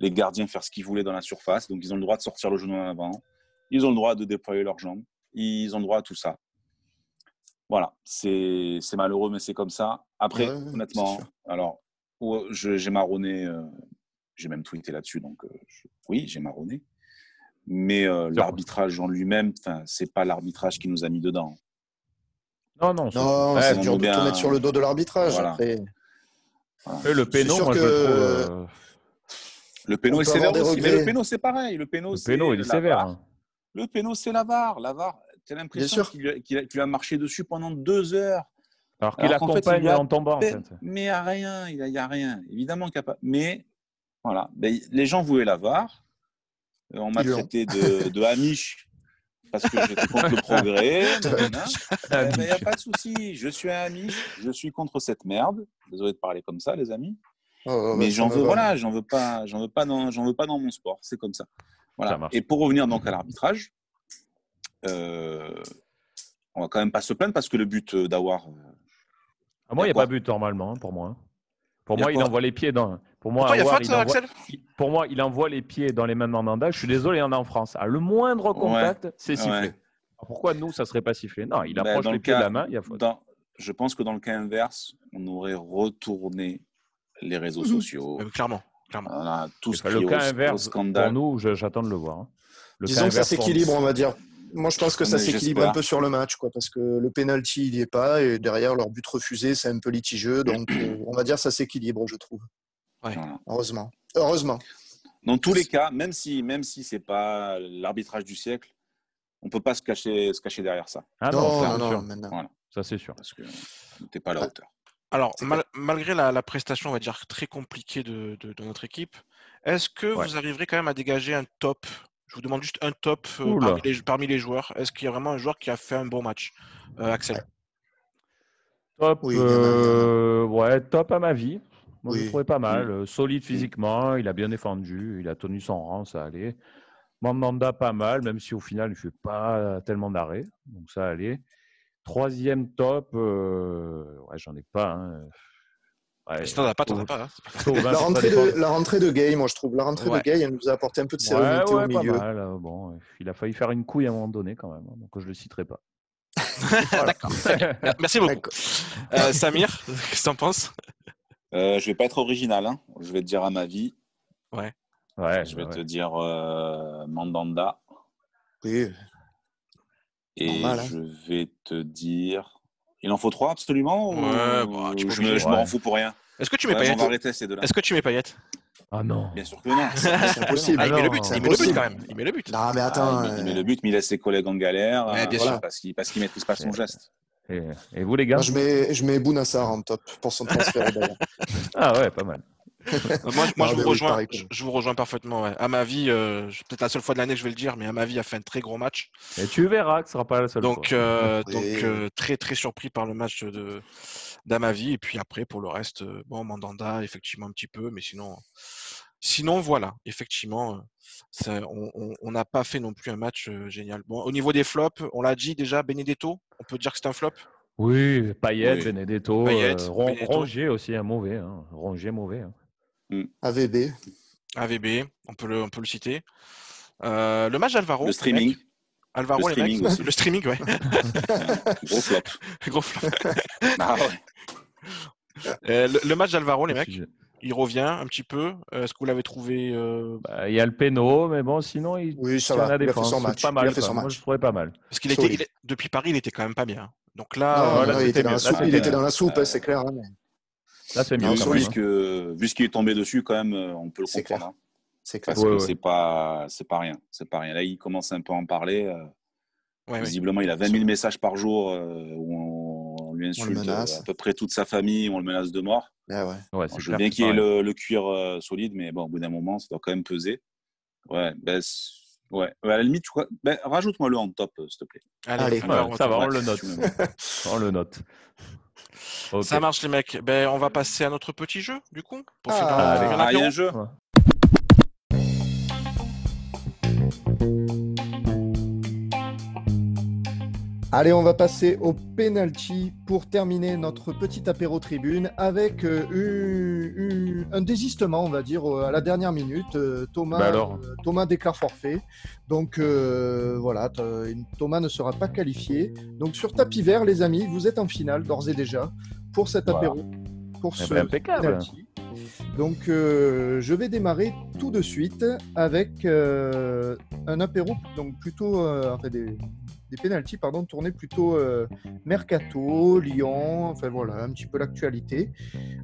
les, gardiens faire ce qu'ils voulaient dans la surface. Donc, ils ont le droit de sortir le genou en avant. Ils ont le droit de déployer leurs jambes. Ils ont le droit à tout ça. Voilà, c'est malheureux, mais c'est comme ça. Après, honnêtement, alors, j'ai marronné, euh, j'ai même tweeté là-dessus, donc euh, oui, j'ai marronné. Mais euh, l'arbitrage en lui-même, c'est pas l'arbitrage qui nous a mis dedans. Non, non, non c'est dur de tout mettre sur le dos de l'arbitrage. Le péno, moi, que... Le péno est sévère aussi, mais le péno, c'est pareil. Le péno, c'est il est sévère. Hein. Le péno, c'est la VAR. La VAR, tu as l'impression qu'il a, marché dessus pendant deux heures. Alors qu'il accompagne en tombant, en fait. Mais il n'y a rien, il n'y a, rien. Évidemment qu'il n'y a pas. Mais voilà, ben, les gens voulaient la VAR. Euh, on m'a traité de, de Amish parce que j'étais contre le progrès. (laughs) Il n'y a pas de souci. Je suis un Amish, je suis contre cette merde. Désolé de parler comme ça, les amis. Oh, mais j'en veux, voilà, j'en veux pas, j'en veux pas dans, j'en veux pas dans mon sport. C'est comme ça. Voilà. Et pour revenir donc à l'arbitrage, euh, on va quand même pas se plaindre parce que le but euh, d'avoir. Euh, ah, moi, il n'y a, pas but normalement hein, pour moi. Pour moi, il envoie les pieds dans. Pour moi, il, pour moi, il envoie les pieds dans les mains de Mandanda. Je suis désolé, il y en a en France. À le moindre contact, c'est sifflé. Pourquoi nous, ça serait pas sifflé? Non, il ben, approche les pieds de la main, il y a faute. je pense que dans le cas inverse, on aurait retourné les réseaux mhm. sociaux. clairement. clairement. tout ce le cas inverse, Pour nous, j'attends de le voir. Hein. Le Disons que ça s'équilibre, on va dire. Moi, je pense que ça s'équilibre un peu sur le match, quoi, parce que le penalty, il n'y est pas, et derrière, leur but refusé, c'est un peu litigieux. Donc, (clears throat) euh, on va dire ça s'équilibre, je trouve. Heureusement. Heureusement. Dans tous les cas, même si, même si ce n'est pas l'arbitrage du siècle, on ne peut pas se cacher, se cacher derrière ça. Ah non, non, non, Voilà. Ça, c'est sûr. Parce que tu pas à la hauteur. Alors, malgré la, prestation, on va dire, très compliquée de, notre équipe, est-ce que vous arriverez quand même à dégager un top? Je vous demande juste un top euh, parmi, les, joueurs. Est-ce qu'il y a vraiment un joueur qui a fait un bon match, euh, Axel? Top, euh, ouais, top à ma vie. Moi, je trouvais pas mal. Solide physiquement, il a bien défendu, il a tenu son rang, ça allait. Mandanda, pas mal, même si au final, il ne fait pas tellement d'arrêts. Donc, ça allait. Troisième top, ouais, j'en ai pas. Hein. Ouais, si t'en as pas, t'en as pas. Hein. La, rentrée de, la rentrée de Gay, moi je trouve. La rentrée de Gay, elle nous a apporté un peu de sérénité au milieu. Mal. Euh, bon, il a failli faire une couille à un moment donné quand même, hein, donc je le citerai pas. (laughs) D'accord. (laughs) Merci beaucoup. Euh, Samir, (laughs) qu'est-ce que t'en penses? Euh, Je vais pas être original. Hein. Je vais te dire à ma vie. Ouais. Ouais. Je vais te dire euh, Mandanda. Oui. Et hein. je vais te dire il en faut trois absolument Ouais, bah, je, m'en fous pour rien. Est-ce que tu mets ouais, Est-ce que tu mets Payet Ah non. Bien sûr que non. C'est impossible. Ah, il met le but, il met le but quand même. Il met le but. Non, mais attends. Ah, il, met, le but, mais il laisse ses collègues en galère. Ouais, bien sûr. Parce qu'il ne maîtrise pas son geste. Et, vous, les gars Moi, je mets, je mets Bounassar en top pour son transfert (laughs) Ah ouais, pas mal. moi, moi je, vous rejoins, je, vous rejoins parfaitement. À ma vie, euh, peut-être la seule fois de l'année que je vais le dire, mais à ma vie a fait un très gros match. Et tu verras que ce sera pas la seule donc, fois. Euh, donc euh, très très surpris par le match de d'Amavi. Et puis après, pour le reste, bon, Mandanda, effectivement un petit peu, mais sinon, sinon voilà, effectivement, on n'a pas fait non plus un match génial. Bon, au niveau des flops, on l'a dit déjà, Benedetto, on peut dire que c'est un flop? Oui, Payet, Benedetto, Rongier aussi, un mauvais. Hein. Rongier mauvais. Hein. Mm. AVB. AVB, on peut le, on peut le citer. Euh, le match d'Alvaro. Le streaming. Alvaro, le streaming, le streaming, ouais. (laughs) Gros flop. (laughs) Gros flop. (laughs) ah ouais. Euh, le, match d'Alvaro, les mecs, il revient un petit peu. Euh, est-ce que vous l'avez trouvé bah, Il y a le péno, mais bon, sinon, il, oui, ça va. il a fait son match. Pas mal, il a fait son match. Moi, je trouvais pas mal. Parce qu'il était, depuis Paris, il était quand même pas bien. Donc là, il, était dans la soupe, il était dans la soupe, c'est clair. Hein, Là, c'est mieux. Vu, que, vu ce qui est tombé dessus, quand même, on peut le comprendre. Hein. C'est Parce que c'est pas, c'est pas rien. C'est pas rien. Là, il commence un peu à en parler. Euh, visiblement, il a 20 000 messages par jour euh, où on, lui insulte à peu près toute sa famille, on le menace de mort. Ah ouais. je veux bien qu'il ait le, cuir solide, mais bon, au bout d'un moment, ça doit quand même peser. Ouais, ben, ouais. à la limite, ben, rajoute-moi le en top, s'il te plaît. Allez, ça va, on le note. (laughs) on le note. Ça marche les mecs. Ben, on va passer à notre petit jeu du coup. Pour ah, il y a un jeu. Allez, on va passer au penalty pour terminer notre petit apéro tribune avec euh, un désistement, on va dire, à la dernière minute. Euh, Thomas, bah euh, Thomas déclare forfait. Donc voilà, Thomas ne sera pas qualifié. Donc sur tapis vert, les amis, vous êtes en finale d'ores et déjà pour cet apéro, pour eh ce ben, penalty. Donc je vais démarrer tout de suite avec un apéro, donc plutôt enfin des des pénalties pardon, tournés plutôt euh, Mercato, Lyon, enfin voilà, un petit peu l'actualité.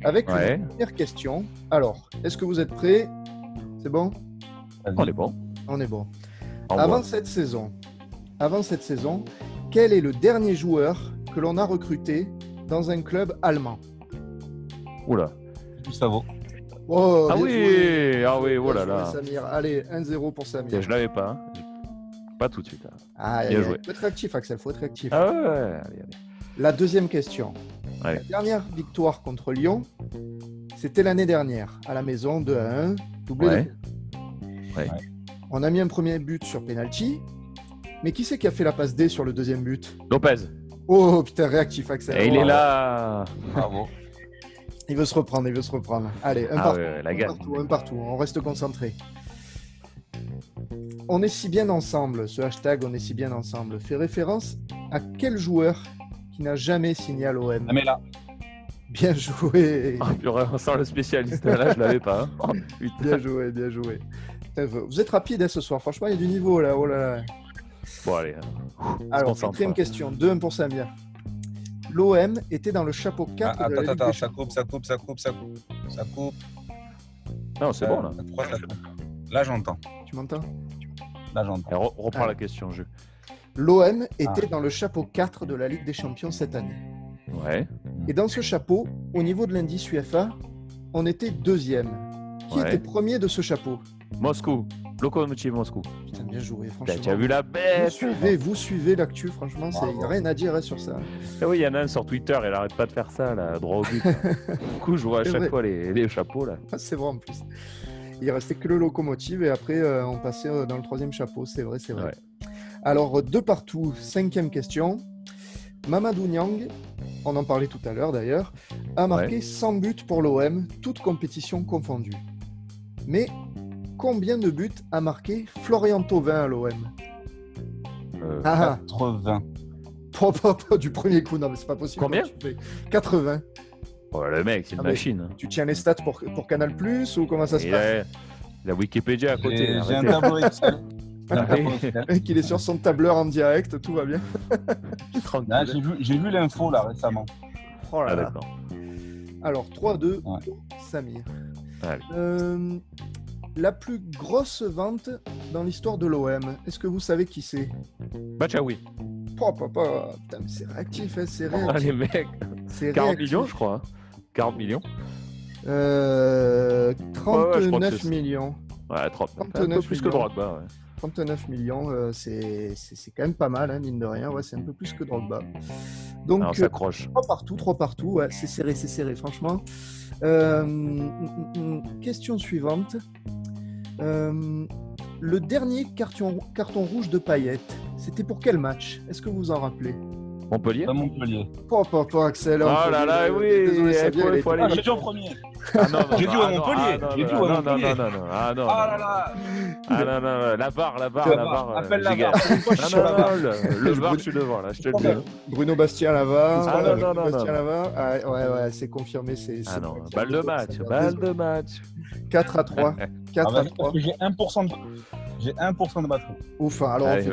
Avec une première question. Alors, est-ce que vous êtes prêts? C'est bon? On est bon. On est bon. avant cette saison, avant cette saison, quel est le dernier joueur que l'on a recruté dans un club allemand? Oula. Gustavo. Oh, ah oui, ah oui, oh là là. Samir. Allez, 1-0 pour Samir. je l'avais pas. Hein. Pas tout de suite. Hein. Ah, Bien joué. Faut être réactif, Axel. Faut être réactif. Ah ouais, allez, allez. La deuxième question. La dernière victoire contre Lyon, c'était l'année dernière, à la maison, 2 à 1, doublé ouais. Ouais. On a mis un premier but sur penalty, mais qui c'est qui a fait la passe D sur le deuxième but? Lopez. Oh putain, réactif Axel. Et il est là. Bravo. Il veut se reprendre, il veut se reprendre. Allez, un, ah partout, la un partout, un partout, on reste concentré. On est si bien ensemble, ce hashtag On est si bien ensemble, fait référence à quel joueur qui n'a jamais signé à l'OM là. Bien joué. (laughs) Ah, on sent le spécialiste. Là, je l'avais pas. Hein. Oh, bien joué, bien joué. Vous êtes rapide hein, ce soir. Franchement, il y a du niveau là. Oh là, là. Bon, allez. Hein. Alors, quatrième question. 2-1 pour Samir. L'OM était dans le chapeau 4 ah, de la Attends, attends, ça coupe, ça coupe, ça coupe, ça coupe. Ça coupe. Non, c'est bon là. Là, j'entends. Tu m'entends? Reprends la question, je. L'OM était ah. dans le chapeau 4 de la Ligue des Champions cette année. Ouais. Et dans ce chapeau, au niveau de l'indice UEFA, on était deuxième. Qui était premier de ce chapeau? Moscou. Lokomotiv Moscou. Putain, bien joué, franchement. Tu as vu la bête Vous suivez, vous suivez l'actu, franchement, il n'y a rien à dire hein, sur ça. Et eh oui, il y en a un sur Twitter, il arrête pas de faire ça, là, droit au (laughs) but. du coup, je vois à chaque fois les, les chapeaux, là. Ah, c'est vrai en plus. Il restait que le locomotive et après euh, on passait euh, dans le troisième chapeau. C'est vrai, c'est vrai. Alors, deux partout, cinquième question. Mamadou Niang, on en parlait tout à l'heure d'ailleurs, a marqué 100 buts pour l'OM, toutes compétitions confondues. Mais combien de buts a marqué Florian Thauvin à l'OM euh, 80. Pas, du premier coup, non, mais c'est pas possible. Combien 80. Oh, le mec, c'est une ah, machine. Tu tiens les stats pour, pour Canal Plus ou comment ça se passe La Wikipédia à côté. J'ai un tableau (laughs) Excel. qu'il est sur son tableur en direct, tout va bien. Ah, j'ai vu, l'info là récemment. Oh là là. Ah, Alors 3-2 Samir. Euh, la plus grosse vente dans l'histoire de l'OM, est-ce que vous savez qui c'est? Bachaoui. Oh, papa, c'est réactif, hein, c'est réactif. Ah, les mecs 40 millions, je crois. 40 millions euh, 39 millions. Ouais, 39. 39 un peu plus que Drogba. Ouais. 39 millions, euh, c'est quand même pas mal, hein, mine de rien. Ouais, c'est un peu plus que Drogba. Donc, Alors, ça croche. 3 partout, 3 partout. Ouais, c'est serré, c'est serré, franchement. Euh, mm, mm, mm, question suivante. Euh, le dernier carton, rouge de Payet, c'était pour quel match? Est-ce que vous vous en rappelez? Montpellier Montpellier. Pas, pas, pas, Axel. Oh là là, oui, désolé, ça vient. Ah, J'ai dit en premier. Ah, J'ai dit à Montpellier. J'ai dit à Montpellier. Non, non, non, ah non. Ah là là. Ah non, non, la barre, la barre, la barre. Appelle la barre. Non, non, non, le bar, je suis devant, là, je te le dis. Bruno Bastien là-bas. Ah non, non, non. Bastien. Ah, ouais, ouais, c'est confirmé. c'est Ah non, balle de match, balle (laughs) de match. 4 à 3. 4 à 3. J'ai 1% de. J'ai 1% de batterie. Ouf, alors Allez,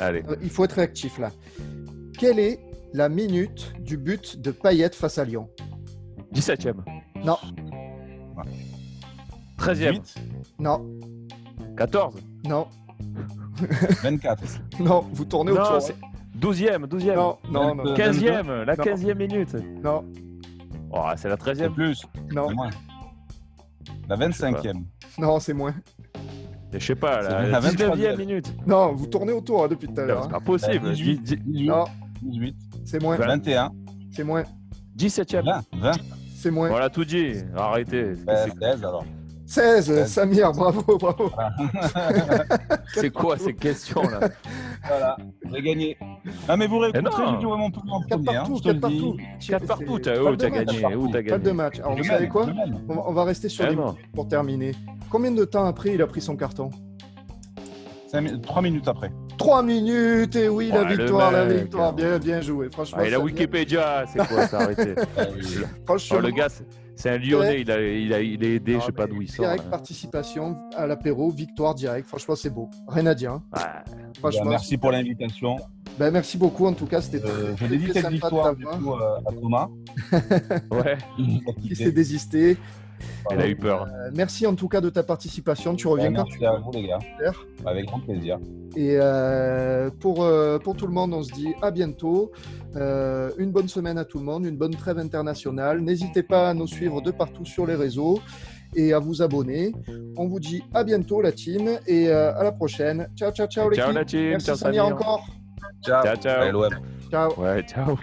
Allez. Il faut être réactif là. Quelle est la minute du but de Payet face à Lyon? 17ème. Non. 13e. Non. 14. Non. 24. (laughs) non, vous tournez autour. 12e, 12e. Non, non, non. 15e, la 15e minute. Non. Oh, c'est la 13e. plus. Non. La 25e. Non, c'est moins. Je sais pas, la, 19e minute. Non, vous tournez autour hein, depuis tout à l'heure. C'est pas possible. 18. Non. 18. C'est moins. 21. C'est moins. 17e. 20. 20. C'est moins. Voilà, tout dit. Arrêtez. 16 alors. 16, Samir, bravo, bravo. (laughs) c'est quoi ces questions là? Voilà, j'ai gagné. Ah mais vous réécouterez, j'ai joué mon premier en premier. 4 partout, 4 partout. 4 partout, où t'as gagné Où t'as gagné Pas de match. Alors vous savez quoi? on va rester sur les pour terminer. Combien de temps après il a pris son carton? 3 minutes après. 3 minutes, et oui, la victoire, la victoire. Bien, bien joué. Franchement, ah, et la Wikipédia, c'est quoi ça Arrêtez. (laughs) Franchement, le gars, c'est un Lyonnais, il a, il a, il est aidé, je sais pas d'où il sort. Direct participation à l'apéro, victoire direct. Franchement, c'est beau. Rien à dire. Hein. Franchement, merci pour l'invitation. Ben, merci beaucoup, en tout cas, c'était euh, très, très, très victoire du coup, euh, à Thomas. (laughs) ouais. (laughs) qui s'est désisté. Elle a eu peur. Euh, merci en tout cas de ta participation. Tu reviens quand tu à vous, les gars. Avec grand plaisir. Et euh, pour, euh, pour tout le monde, on se dit à bientôt. une bonne semaine à tout le monde, une bonne trêve internationale. N'hésitez pas à nous suivre de partout sur les réseaux et à vous abonner. On vous dit à bientôt, la team, et à la prochaine. Ciao, ciao, ciao, les Ciao, la team. Merci, ciao, encore. Ciao, ciao. Ciao. Ouais, ciao.